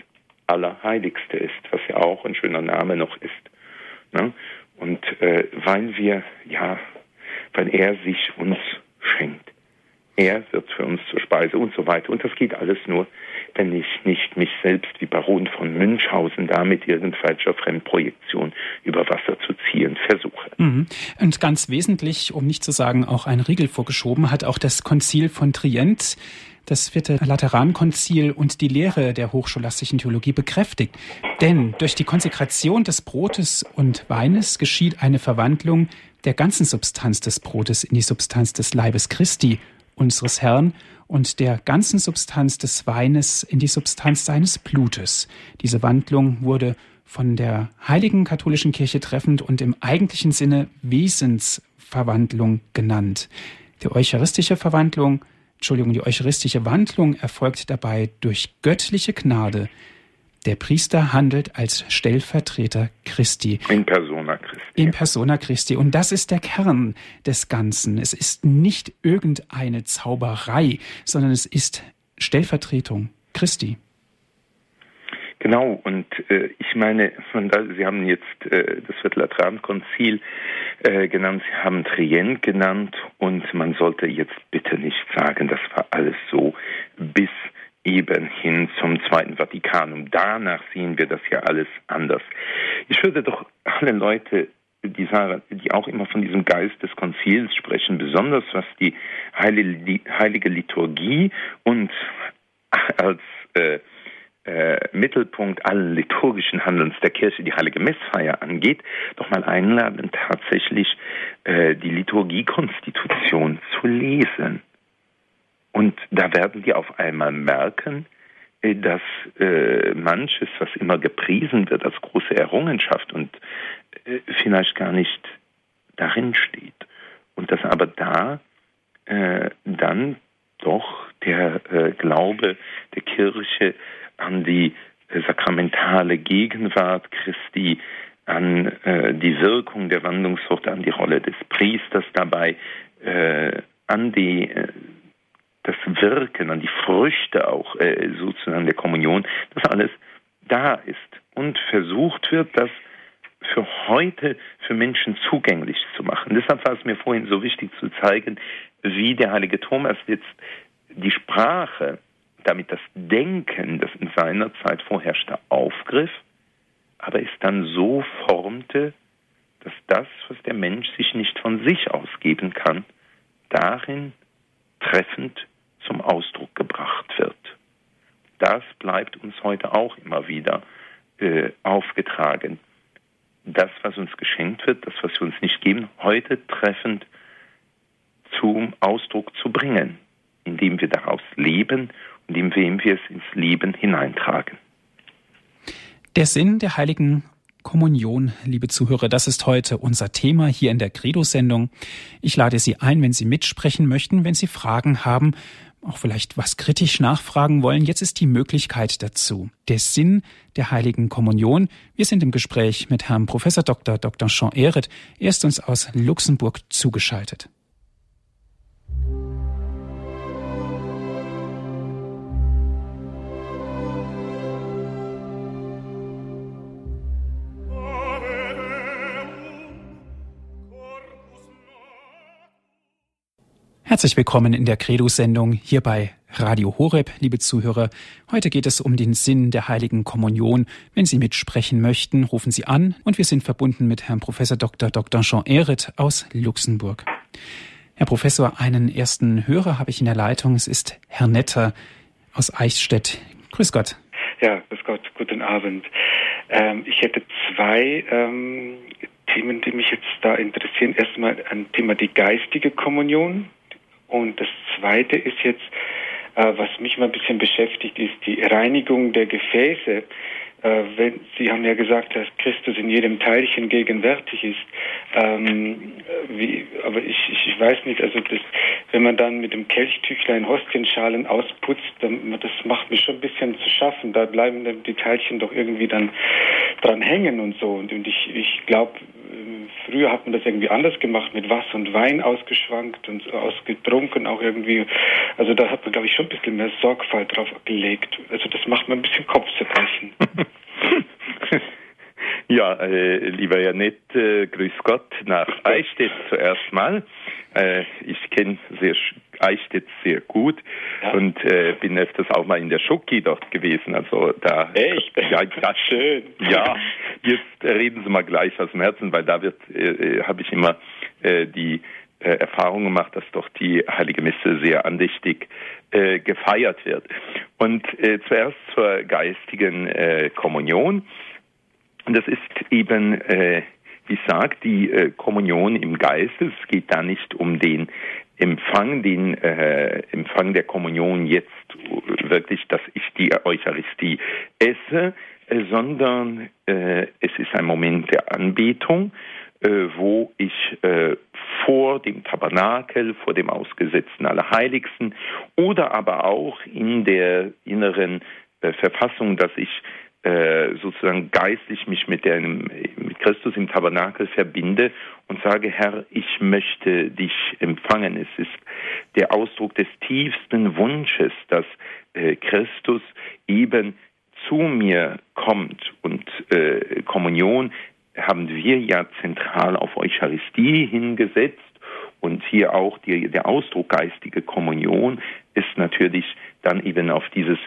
Allerheiligste ist, was ja auch ein schöner Name noch ist. Ne? Und äh, weil wir, ja, weil er sich uns schenkt. Er wird für uns zur Speise und so weiter. Und das geht alles nur, wenn ich nicht mich selbst wie Baron von Münchhausen da mit irgendwelcher Fremdprojektion über Wasser zu ziehen versuche. Mhm. Und ganz wesentlich, um nicht zu sagen auch ein Riegel vorgeschoben, hat auch das Konzil von Trient das vierte Laterankonzil und die Lehre der hochscholastischen Theologie bekräftigt. Denn durch die Konsekration des Brotes und Weines geschieht eine Verwandlung der ganzen Substanz des Brotes in die Substanz des Leibes Christi, unseres Herrn, und der ganzen Substanz des Weines in die Substanz seines Blutes. Diese Wandlung wurde von der heiligen katholischen Kirche treffend und im eigentlichen Sinne Wesensverwandlung genannt. Die eucharistische Verwandlung, Entschuldigung, die eucharistische Wandlung erfolgt dabei durch göttliche Gnade, der Priester handelt als Stellvertreter Christi. In persona Christi. In persona Christi. Und das ist der Kern des Ganzen. Es ist nicht irgendeine Zauberei, sondern es ist Stellvertretung Christi. Genau, und äh, ich meine, da, Sie haben jetzt äh, das Viertelatrankonzil äh, genannt, Sie haben Trient genannt und man sollte jetzt bitte nicht sagen, das war alles so bis eben hin zum Zweiten Vatikanum. Danach sehen wir das ja alles anders. Ich würde doch alle Leute, die, sagen, die auch immer von diesem Geist des Konzils sprechen, besonders was die heilige Liturgie und als äh, äh, Mittelpunkt allen liturgischen Handelns der Kirche, die heilige Messfeier angeht, doch mal einladen, tatsächlich äh, die Liturgiekonstitution zu lesen. Und da werden die auf einmal merken, äh, dass äh, manches, was immer gepriesen wird als große Errungenschaft und äh, vielleicht gar nicht darin steht. Und dass aber da äh, dann doch der äh, Glaube der Kirche an die äh, sakramentale Gegenwart Christi, an die Wirkung der Wandlungsworte, an die Rolle des Priesters dabei, an die das Wirken, an die Früchte auch äh, sozusagen der Kommunion, dass alles da ist und versucht wird, das für heute für Menschen zugänglich zu machen. Deshalb war es mir vorhin so wichtig zu zeigen, wie der heilige Thomas jetzt die Sprache, damit das Denken, das in seiner Zeit vorherrschte, aufgriff, aber es dann so formte, dass der Mensch sich nicht von sich ausgeben kann, darin treffend zum Ausdruck gebracht wird. Das bleibt uns heute auch immer wieder äh, aufgetragen. Das, was uns geschenkt wird, das, was wir uns nicht geben, heute treffend zum Ausdruck zu bringen, indem wir daraus leben und indem wir es ins Leben hineintragen. Der Sinn der heiligen Kommunion, liebe Zuhörer, das ist heute unser Thema hier in der Credo-Sendung. Ich lade Sie ein, wenn Sie mitsprechen möchten, wenn Sie Fragen haben, auch vielleicht was kritisch nachfragen wollen. Jetzt ist die Möglichkeit dazu. Der Sinn der heiligen Kommunion. Wir sind im Gespräch mit Herrn Professor Dr. Dr. Jean Ehret. Er ist uns aus Luxemburg zugeschaltet. Herzlich willkommen in der Credo-Sendung hier bei Radio Horeb, liebe Zuhörer. Heute geht es um den Sinn der Heiligen Kommunion. Wenn Sie mitsprechen möchten, rufen Sie an und wir sind verbunden mit Herrn Professor Dr. Dr. Jean Ehret aus Luxemburg. Herr Professor, einen ersten Hörer habe ich in der Leitung. Es ist Herr Netter aus Eichstätt. Grüß Gott. Ja, grüß Gott, guten Abend. Ähm, ich hätte zwei ähm, Themen, die mich jetzt da interessieren. Erstmal ein Thema die geistige Kommunion. Und das Zweite ist jetzt, äh, was mich mal ein bisschen beschäftigt, ist die Reinigung der Gefäße. Äh, wenn, Sie haben ja gesagt, dass Christus in jedem Teilchen gegenwärtig ist. Ähm, wie, aber ich, ich, weiß nicht, also das, wenn man dann mit dem Kelchtüchlein Hostienschalen ausputzt, dann, das macht mir schon ein bisschen zu schaffen. Da bleiben die Teilchen doch irgendwie dann dran hängen und so. Und, und ich, ich glaube, früher hat man das irgendwie anders gemacht, mit Wasser und Wein ausgeschwankt und ausgetrunken auch irgendwie. Also da hat man, glaube ich, schon ein bisschen mehr Sorgfalt drauf gelegt. Also das macht man ein bisschen Kopfzerbrechen. *laughs* Ja, äh, lieber Janet, äh, grüß Gott nach Eichstätt zuerst mal. Äh, ich kenne sehr Eichstätt sehr gut ja. und äh, bin öfters auch mal in der Schoki dort gewesen. Also da. Echt? Ja, das, *laughs* schön. Ja, jetzt reden Sie mal gleich aus dem Herzen, weil da wird, äh, äh habe ich immer äh, die äh, Erfahrung gemacht, dass doch die Heilige Messe sehr andächtig äh, gefeiert wird. Und äh, zuerst zur geistigen äh, Kommunion. Und das ist eben, äh, wie sagt, die äh, Kommunion im Geist. Es geht da nicht um den Empfang, den äh, Empfang der Kommunion jetzt wirklich, dass ich die Eucharistie esse, äh, sondern äh, es ist ein Moment der Anbetung, äh, wo ich äh, vor dem Tabernakel, vor dem Ausgesetzten Allerheiligsten oder aber auch in der inneren äh, Verfassung, dass ich äh, sozusagen geistlich mich mit, der, mit Christus im Tabernakel verbinde und sage, Herr, ich möchte dich empfangen. Es ist der Ausdruck des tiefsten Wunsches, dass äh, Christus eben zu mir kommt. Und äh, Kommunion haben wir ja zentral auf Eucharistie hingesetzt. Und hier auch die, der Ausdruck geistige Kommunion ist natürlich dann eben auf dieses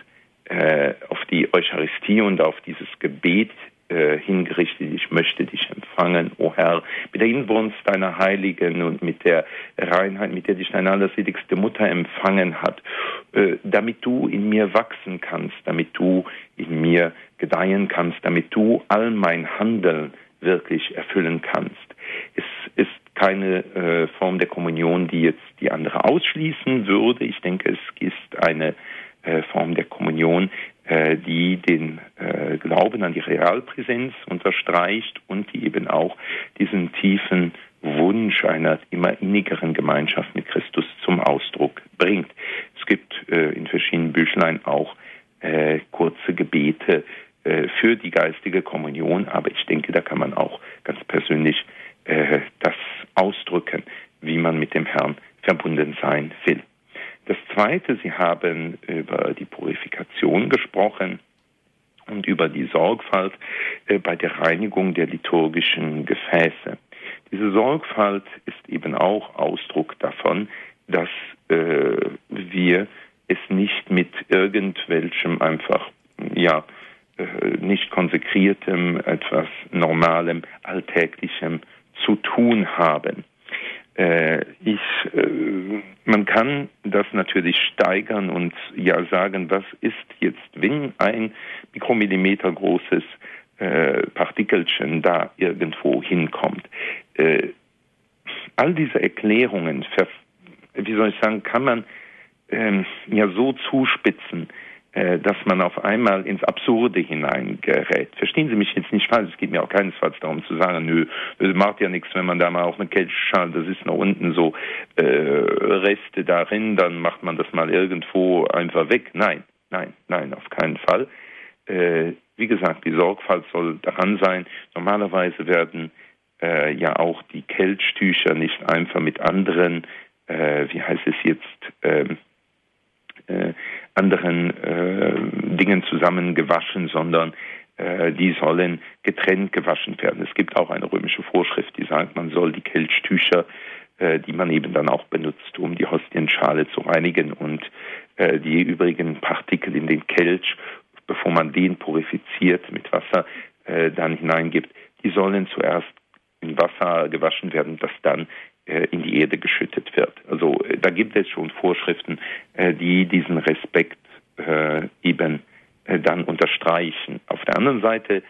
äh, auf die Eucharistie und auf dieses Gebet äh, hingerichtet. Ich möchte dich empfangen, o oh Herr, mit der Inbrunst deiner Heiligen und mit der Reinheit, mit der dich deine allerseligste Mutter empfangen hat, äh, damit du in mir wachsen kannst, damit du in mir gedeihen kannst, damit du all mein Handeln wirklich erfüllen kannst. Es ist keine äh, Form der Kommunion, die jetzt die andere ausschließen würde. Ich denke, es ist eine Form der Kommunion, äh, die den äh, Glauben an die Realpräsenz unterstreicht und die eben auch diesen tiefen Wunsch einer immer innigeren Gemeinschaft mit Christus zum Ausdruck bringt. Es gibt in verschiedenen Büchlein auch kurze Gebete für die geistige Kommunion, aber ich denke, da kann man auch ganz persönlich das ausdrücken, wie man mit dem Herrn verbunden sein will. Zweite, Sie haben über die Purifikation gesprochen und über die Sorgfalt äh, bei der Reinigung der liturgischen Gefäße. Diese Sorgfalt ist eben auch Ausdruck davon, dass äh, wir es nicht mit irgendwelchem einfach, ja, äh, nicht konsekriertem, etwas Normalem, Alltäglichem zu tun haben. Äh, ich, äh, man kann das natürlich steigern und ja sagen, was ist jetzt, wenn ein Mikromillimeter großes äh, Partikelchen da irgendwo hinkommt. Äh, all diese Erklärungen, wie soll ich sagen, kann man ähm, ja so zuspitzen, äh, dass man auf einmal ins Absurde hineingerät. Verstehen Sie mich jetzt nicht falsch, es geht mir auch keinesfalls darum zu sagen, nö, macht ja nichts, wenn man da mal auch eine Kelchschale, das ist noch unten so äh, Reste darin, dann macht man das mal irgendwo einfach weg. Nein, nein, nein, auf keinen Fall. Äh, wie gesagt, die Sorgfalt soll daran sein. Normalerweise werden äh, ja auch die Kelchtücher nicht einfach mit anderen, äh, wie heißt es jetzt, ähm, äh, anderen äh, Dingen zusammen gewaschen, sondern äh, die sollen getrennt gewaschen werden. Es gibt auch eine römische Vorschrift, die sagt, man soll die Kelchtücher, äh, die man eben dann auch benutzt, um die Hostienschale zu reinigen und äh, die übrigen Partikel in den Kelch, bevor man den purifiziert mit Wasser, äh, dann hineingibt, die sollen zuerst in Wasser gewaschen werden, das dann in die Erde geschüttet wird. Also äh, da gibt es schon Vorschriften, äh, die diesen Respekt eben dann unterstreichen. Auf der anderen Seite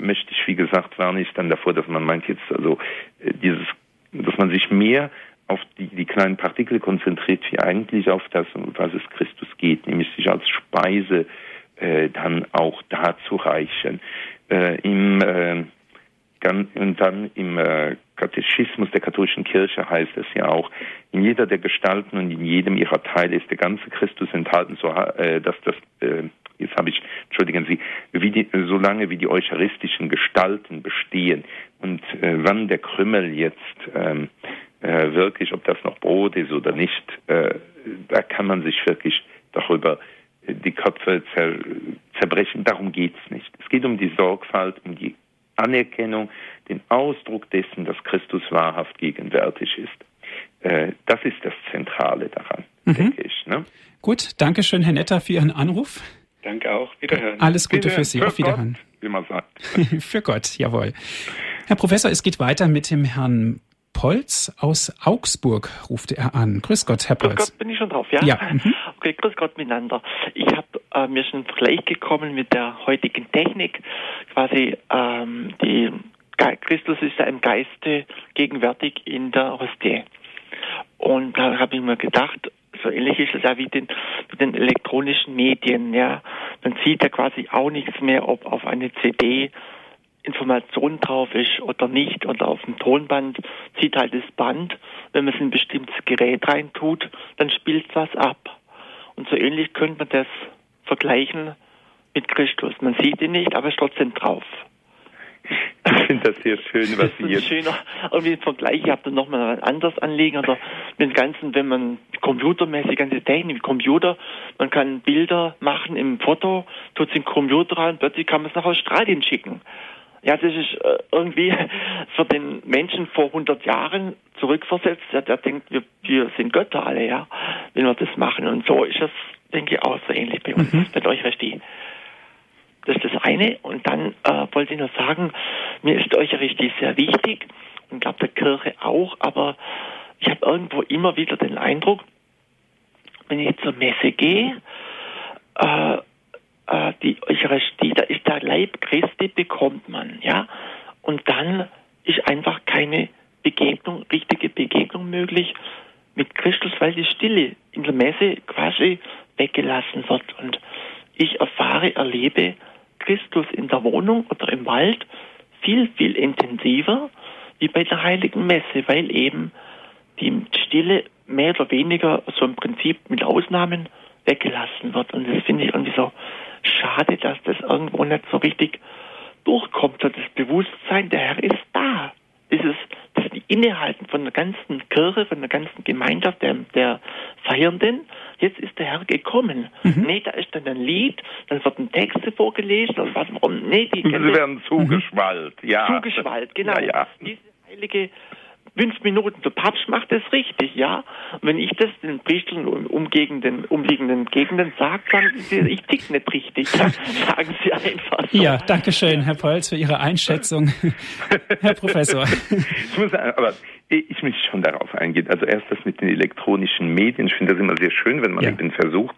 möchte ich, wie gesagt, warne ich dann davor, dass man meint jetzt also dieses, dass man sich mehr auf die, die kleinen Partikel konzentriert, wie eigentlich auf das, um was es Christus geht, nämlich sich als Speise äh, dann auch dazu reichen. Äh, Im äh, und dann im äh, Katechismus der katholischen Kirche heißt es ja auch, in jeder der Gestalten und in jedem ihrer Teile ist der ganze Christus enthalten, so äh, dass das, äh, jetzt habe ich, entschuldigen Sie, wie die, solange wie die eucharistischen Gestalten bestehen und wann der Krümmel jetzt ähm, äh, wirklich, ob das noch Brot ist oder nicht, da kann man sich wirklich darüber die Köpfe zer zerbrechen. Darum geht es nicht. Es geht um die Sorgfalt, um die Anerkennung, den Ausdruck dessen, dass Christus wahrhaft gegenwärtig ist. Äh, das ist das Zentrale daran, mhm. denke ich. Ne? Gut, danke schön, Herr Netter, für Ihren Anruf. Danke auch. Wiederhören. Alles Gute Wiederhören. für Sie. Für Auf Wiederhören. Gott, wie man sagt. *laughs* für Gott, jawohl. Herr Professor, es geht weiter mit dem Herrn Polz aus Augsburg ruft er an. Grüß Gott, Herr Polz. Grüß Gott, bin ich schon drauf, ja? Ja. Mhm. Okay, grüß Gott miteinander. Ich habe äh, mir schon einen Vergleich gekommen mit der heutigen Technik. Quasi ähm, die Christus ist ja im Geiste gegenwärtig in der Hostie. Und da habe ich mir gedacht, so ähnlich ist es ja wie den, mit den elektronischen Medien. Ja, man sieht ja quasi auch nichts mehr, ob auf eine CD Information drauf ist oder nicht oder auf dem Tonband zieht halt das Band. Wenn man es in ein bestimmtes Gerät reintut, dann spielt was ab. Und so ähnlich könnte man das vergleichen mit Christus. Man sieht ihn nicht, aber ist trotzdem drauf. Ich finde das sehr schön, was *laughs* Sie jetzt... Schöner, irgendwie ein Vergleich, ich habe da nochmal was anderes anlegen, also mit dem Ganzen, wenn man computermäßig, ganze Technik, Computer, man kann Bilder machen im Foto, tut es den Computer rein, plötzlich kann man es nach Australien schicken. Ja, das ist äh, irgendwie *laughs* für den Menschen vor 100 Jahren zurückversetzt. Ja, der denkt, wir, wir sind Götter alle, ja, wenn wir das machen. Und so ist es, denke ich, auch so ähnlich bei uns, mhm. mit euch Regie. Das ist das eine. Und dann äh, wollte ich noch sagen, mir ist Eucharistie sehr wichtig und glaube der Kirche auch, aber ich habe irgendwo immer wieder den Eindruck, wenn ich zur Messe gehe, äh, äh, die Eucharistie, da ist der Leib Christi, bekommt man, ja. Und dann ist einfach keine Begegnung, richtige Begegnung möglich mit Christus, weil die Stille in der Messe quasi weggelassen wird. Und ich erfahre, erlebe Christus in der Wohnung oder im Wald viel, viel intensiver wie bei der Heiligen Messe, weil eben die Stille mehr oder weniger so im Prinzip mit Ausnahmen weggelassen wird. Und das finde ich irgendwie so schade, dass das irgendwo nicht so richtig durchkommt, so das Bewusstsein, der Herr ist da. Dieses, das Innehalten von der ganzen Kirche, von der ganzen Gemeinschaft der, der Feiernden, jetzt ist der Herr gekommen. Mhm. Nee, da ist dann ein Lied, dann werden Texte vorgelesen und was warum. Nee, die Sie werden zugeschwallt, mhm. ja. Zugeschwallt, genau. Ja, ja. Diese heilige fünf Minuten. Der Papst macht das richtig, ja. Und wenn ich das den Priestern umliegenden, umliegenden Gegenden sage, dann ich tick nicht richtig. *laughs* Sagen Sie einfach. So. Ja, danke schön, Herr Polz, für Ihre Einschätzung. *laughs* Herr Professor. Ich muss, aber ich möchte schon darauf eingehen. Also erst das mit den elektronischen Medien. Ich finde das immer sehr schön, wenn man ja. eben versucht,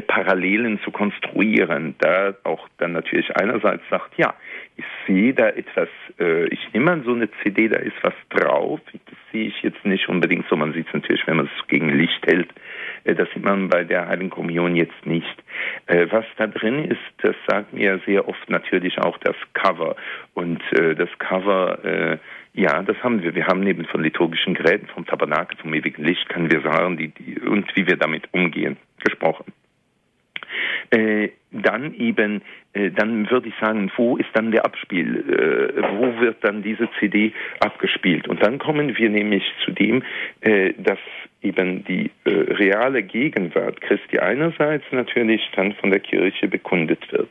Parallelen zu konstruieren. Da auch dann natürlich einerseits sagt, ja, ich sehe da etwas, äh, ich nehme an so eine CD, da ist was drauf. Das sehe ich jetzt nicht unbedingt so. Man sieht es natürlich, wenn man es gegen Licht hält. Äh, das sieht man bei der Heiligen Kommunion jetzt nicht. Äh, was da drin ist, das sagt mir sehr oft natürlich auch das Cover. Und äh, das Cover, äh, ja, das haben wir. Wir haben neben von liturgischen Geräten, vom Tabernakel, vom ewigen Licht, können wir sagen, die, die, und wie wir damit umgehen, gesprochen. Äh, dann eben, äh, dann würde ich sagen, wo ist dann der Abspiel? Äh, wo wird dann diese CD abgespielt? Und dann kommen wir nämlich zu dem, äh, dass eben die äh, reale Gegenwart Christi einerseits natürlich dann von der Kirche bekundet wird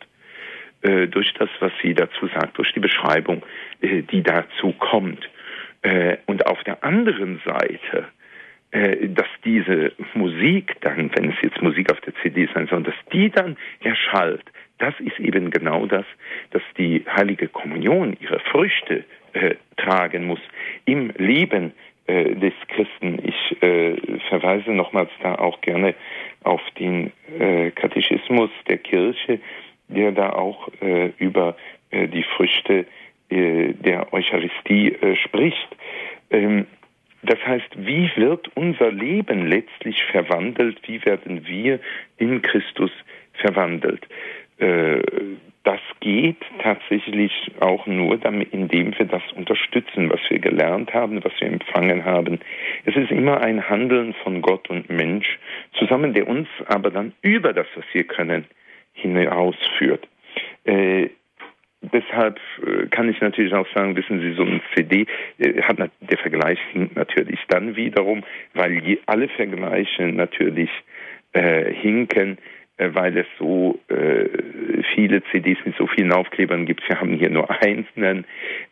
äh, durch das, was sie dazu sagt, durch die Beschreibung, die dazu kommt. und auf der anderen Seite dass diese Musik dann, wenn es jetzt Musik auf der CD sein soll, dass die dann erschallt, das ist eben genau das, dass die heilige Kommunion ihre Früchte äh, tragen muss im Leben äh, des Christen. Ich äh, verweise nochmals da auch gerne auf den äh, Katechismus der Kirche, der da auch äh, über die Früchte der Eucharistie spricht. Ähm, das heißt, wie wird unser Leben letztlich verwandelt? Wie werden wir in Christus verwandelt? Äh, das geht tatsächlich auch nur, damit, indem wir das unterstützen, was wir gelernt haben, was wir empfangen haben. Es ist immer ein Handeln von Gott und Mensch zusammen, der uns aber dann über das, was wir können, hinausführt. Äh, deshalb äh, kann ich natürlich auch sagen, wissen Sie, so ein CD äh, hat der Vergleich hinkt natürlich dann wiederum, weil alle Vergleiche natürlich äh, hinken, äh, weil es so äh, viele CDs mit so vielen Aufklebern gibt. Wir haben hier nur einzelnen.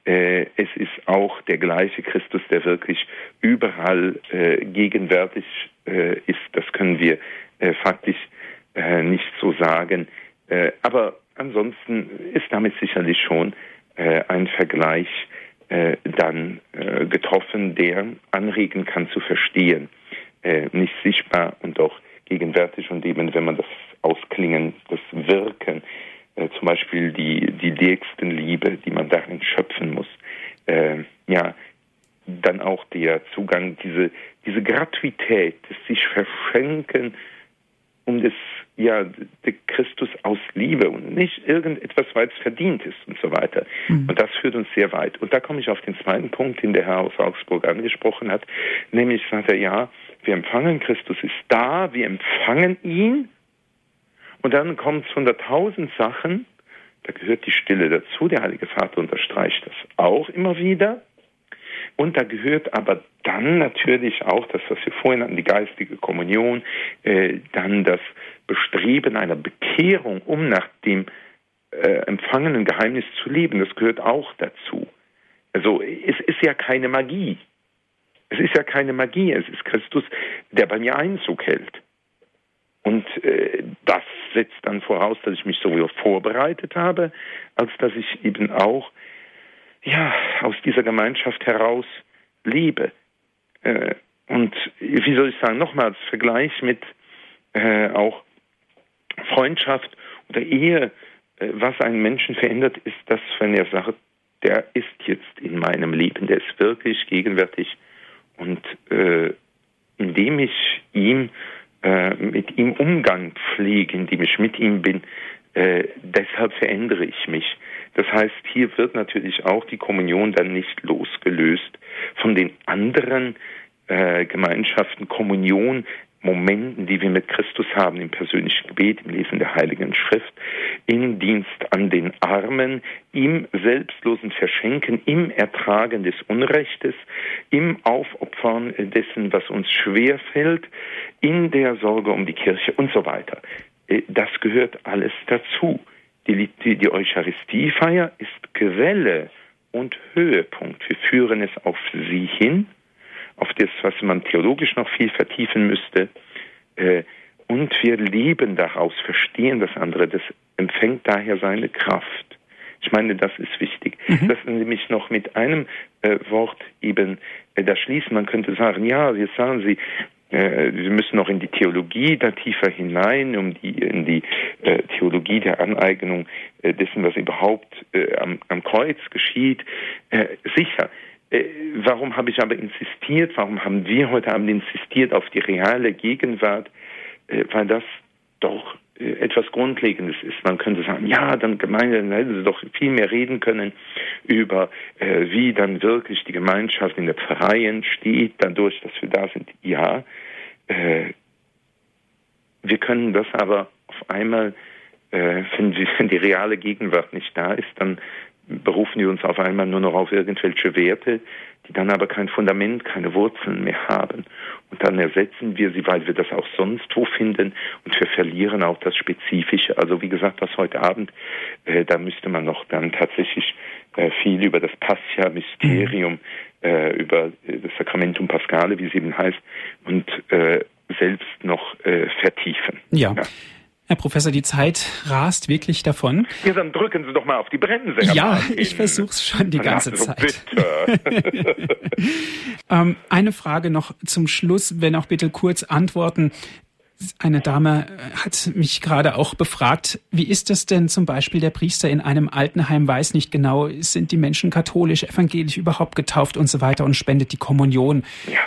Es ist auch der gleiche Christus, der wirklich überall gegenwärtig ist. Das können wir faktisch nicht so sagen. aber ansonsten ist damit sicherlich schon äh, ein Vergleich äh, dann äh, getroffen, der anregen kann zu verstehen, äh, nicht sichtbar und auch gegenwärtig und eben, wenn man das Ausklingen, das Wirken, äh, zum Beispiel die, die Nächstenliebe, die man darin schöpfen muss, äh, ja, dann auch der Zugang, diese, diese Gratuität, das sich verschenken um des ja Christus aus Liebe und nicht irgendetwas, weil es verdient ist und so weiter. Mhm. Und das führt uns sehr weit. Und da komme ich auf den zweiten Punkt, den der Herr aus Augsburg angesprochen hat, nämlich sagt er, ja, wir empfangen Christus ist da, wir empfangen ihn und dann kommt es von der tausend Sachen, da gehört die Stille dazu, der Heilige Vater unterstreicht das auch immer wieder. Und da gehört aber dann natürlich auch das, was wir vorhin hatten, die geistige Kommunion, äh, dann das Bestreben einer Bekehrung, um nach dem äh, empfangenen Geheimnis zu leben, das gehört auch dazu. Also es ist ja keine Magie. Es ist ja keine Magie, es ist Christus, der bei mir Einzug hält. Und äh, das setzt dann voraus, dass ich mich so vorbereitet habe, als dass ich eben auch ja, aus dieser Gemeinschaft heraus lebe. Äh, und wie soll ich sagen, nochmals Vergleich mit äh, auch Freundschaft oder Ehe, äh, was einen Menschen verändert, ist das, wenn er sagt, der ist jetzt in meinem Leben, der ist wirklich gegenwärtig und äh, indem ich ihm äh, mit ihm Umgang pflege, indem ich mit ihm bin, äh, deshalb verändere ich mich. Das heißt, hier wird natürlich auch die Kommunion dann nicht losgelöst von den anderen äh, Gemeinschaften, Kommunion, Momenten, die wir mit Christus haben, im persönlichen Gebet, im Lesen der Heiligen Schrift, im Dienst an den Armen, im selbstlosen Verschenken, im Ertragen des Unrechtes, im Aufopfern dessen, was uns schwer fällt, in der Sorge um die Kirche und so weiter. Äh, das gehört alles dazu. Die, die, die Eucharistiefeier ist Quelle und Höhepunkt. Wir führen es auf sie hin auf das, was man theologisch noch viel vertiefen müsste. Äh, und wir leben daraus, verstehen das andere. Das empfängt daher seine Kraft. Ich meine, das ist wichtig. Mhm. Das nämlich noch mit einem äh, Wort eben äh, da schließen. Man könnte sagen, ja, jetzt sagen Sie, Sie müssen noch in die Theologie da tiefer hinein, um die in die äh, Theologie der Aneignung äh, dessen, was überhaupt äh, am, am Kreuz geschieht. Äh, sicher. Äh, warum habe ich aber insistiert? Warum haben wir heute Abend insistiert auf die reale Gegenwart? Äh, weil das doch äh, etwas Grundlegendes ist. Man könnte sagen, ja, dann Gemeinde, dann hätten sie doch viel mehr reden können über, äh, wie dann wirklich die Gemeinschaft in der Pfarreien steht, dadurch, dass wir da sind. Ja, äh, wir können das aber auf einmal, äh, wenn, *laughs* wenn die reale Gegenwart nicht da ist, dann berufen wir uns auf einmal nur noch auf irgendwelche Werte, die dann aber kein Fundament, keine Wurzeln mehr haben. Und dann ersetzen wir sie, weil wir das auch sonst wo finden und wir verlieren auch das Spezifische. Also wie gesagt, was heute Abend, äh, da müsste man noch dann tatsächlich äh, viel über das Pascha-Mysterium, äh, über äh, das Sakramentum Pascale, wie es eben heißt, und äh, selbst noch äh, vertiefen. ja. ja. Herr Professor, die Zeit rast wirklich davon. Ja, dann drücken Sie doch mal auf die Bremse. Herr ja, Martin. ich versuche es schon die ganze so Zeit. Bitte. *laughs* ähm, eine Frage noch zum Schluss, wenn auch bitte kurz antworten. Eine Dame hat mich gerade auch befragt, wie ist das denn zum Beispiel der Priester in einem Altenheim weiß nicht genau, sind die Menschen katholisch, evangelisch überhaupt getauft und so weiter und spendet die Kommunion. Ja.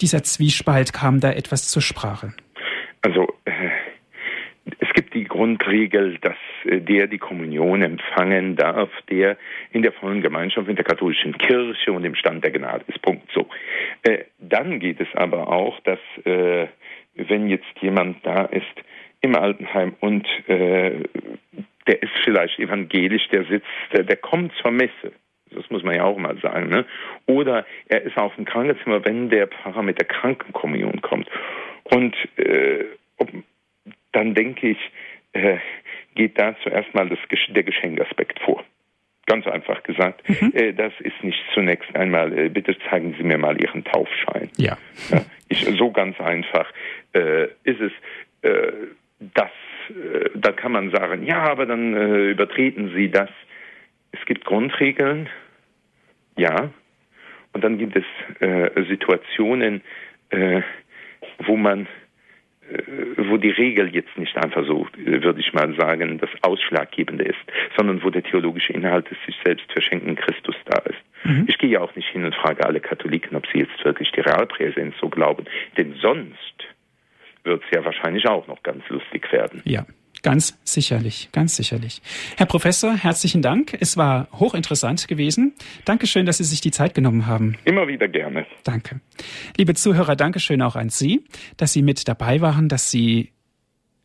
Dieser Zwiespalt kam da etwas zur Sprache. Also äh, es gibt die Grundregel, dass äh, der die Kommunion empfangen darf, der in der vollen Gemeinschaft mit der katholischen Kirche und im Stand der Gnade ist. Punkt. So. Äh, dann geht es aber auch, dass äh, wenn jetzt jemand da ist im Altenheim und der ist vielleicht evangelisch, der sitzt, der kommt zur Messe. Das muss man ja auch mal sagen. Ne? Oder er ist auf dem Krankenzimmer, wenn der Pfarrer mit der Krankenkommunion kommt. Und äh, ob, dann denke ich, äh, geht da zuerst mal das, der Geschenkaspekt vor. Ganz einfach gesagt, mhm. äh, das ist nicht zunächst einmal, äh, bitte zeigen Sie mir mal Ihren Taufschein. Ja. ja ich, so ganz einfach äh, ist es. Äh, das, äh, da kann man sagen, ja, aber dann übertreten Sie das. Es gibt Grundregeln, ja, und dann gibt es Situationen, wo man wo die Regel jetzt nicht einfach so, äh, würde ich mal sagen, das Ausschlaggebende ist, sondern wo der theologische Inhalt des sich selbst verschenken Christus da ist. Mhm. Ich gehe ja auch nicht hin und frage alle Katholiken, ob sie jetzt wirklich die Realpräsenz so glauben, denn sonst wird es ja wahrscheinlich auch noch ganz lustig werden. Ja. Ganz sicherlich, ganz sicherlich. Herr Professor, herzlichen Dank. Es war hochinteressant gewesen. Dankeschön, dass Sie sich die Zeit genommen haben. Immer wieder gerne. Danke. Liebe Zuhörer, Dankeschön auch an Sie, dass Sie mit dabei waren, dass Sie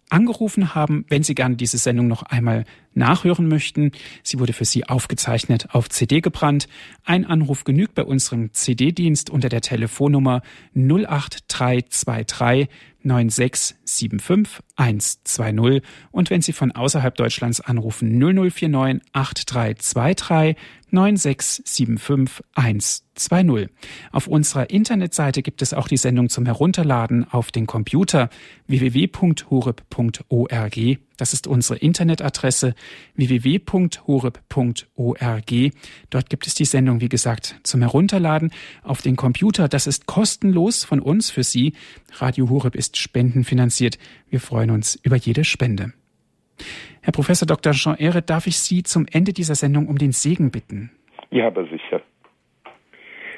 angerufen haben, wenn Sie gerne diese Sendung noch einmal nachhören möchten. Sie wurde für Sie aufgezeichnet auf CD gebrannt. Ein Anruf genügt bei unserem CD-Dienst unter der Telefonnummer 08323 9675 120 und wenn Sie von außerhalb Deutschlands anrufen 0049 8323 9675 120. Auf unserer Internetseite gibt es auch die Sendung zum Herunterladen auf den Computer www.horeb.org. Das ist unsere Internetadresse www.horeb.org. Dort gibt es die Sendung, wie gesagt, zum Herunterladen auf den Computer. Das ist kostenlos von uns für Sie. Radio Horeb ist spendenfinanziert. Wir freuen uns über jede Spende. Herr Professor Dr. Jean Ehre, darf ich Sie zum Ende dieser Sendung um den Segen bitten? Ja, aber sicher.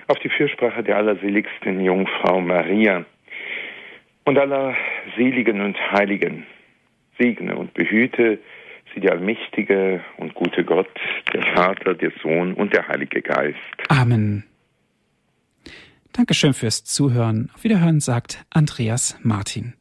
Auf die Fürsprache der allerseligsten Jungfrau Maria und aller Seligen und Heiligen segne und behüte sie der allmächtige und gute Gott, der Vater, der Sohn und der Heilige Geist. Amen. Dankeschön fürs Zuhören. Auf Wiederhören sagt Andreas Martin.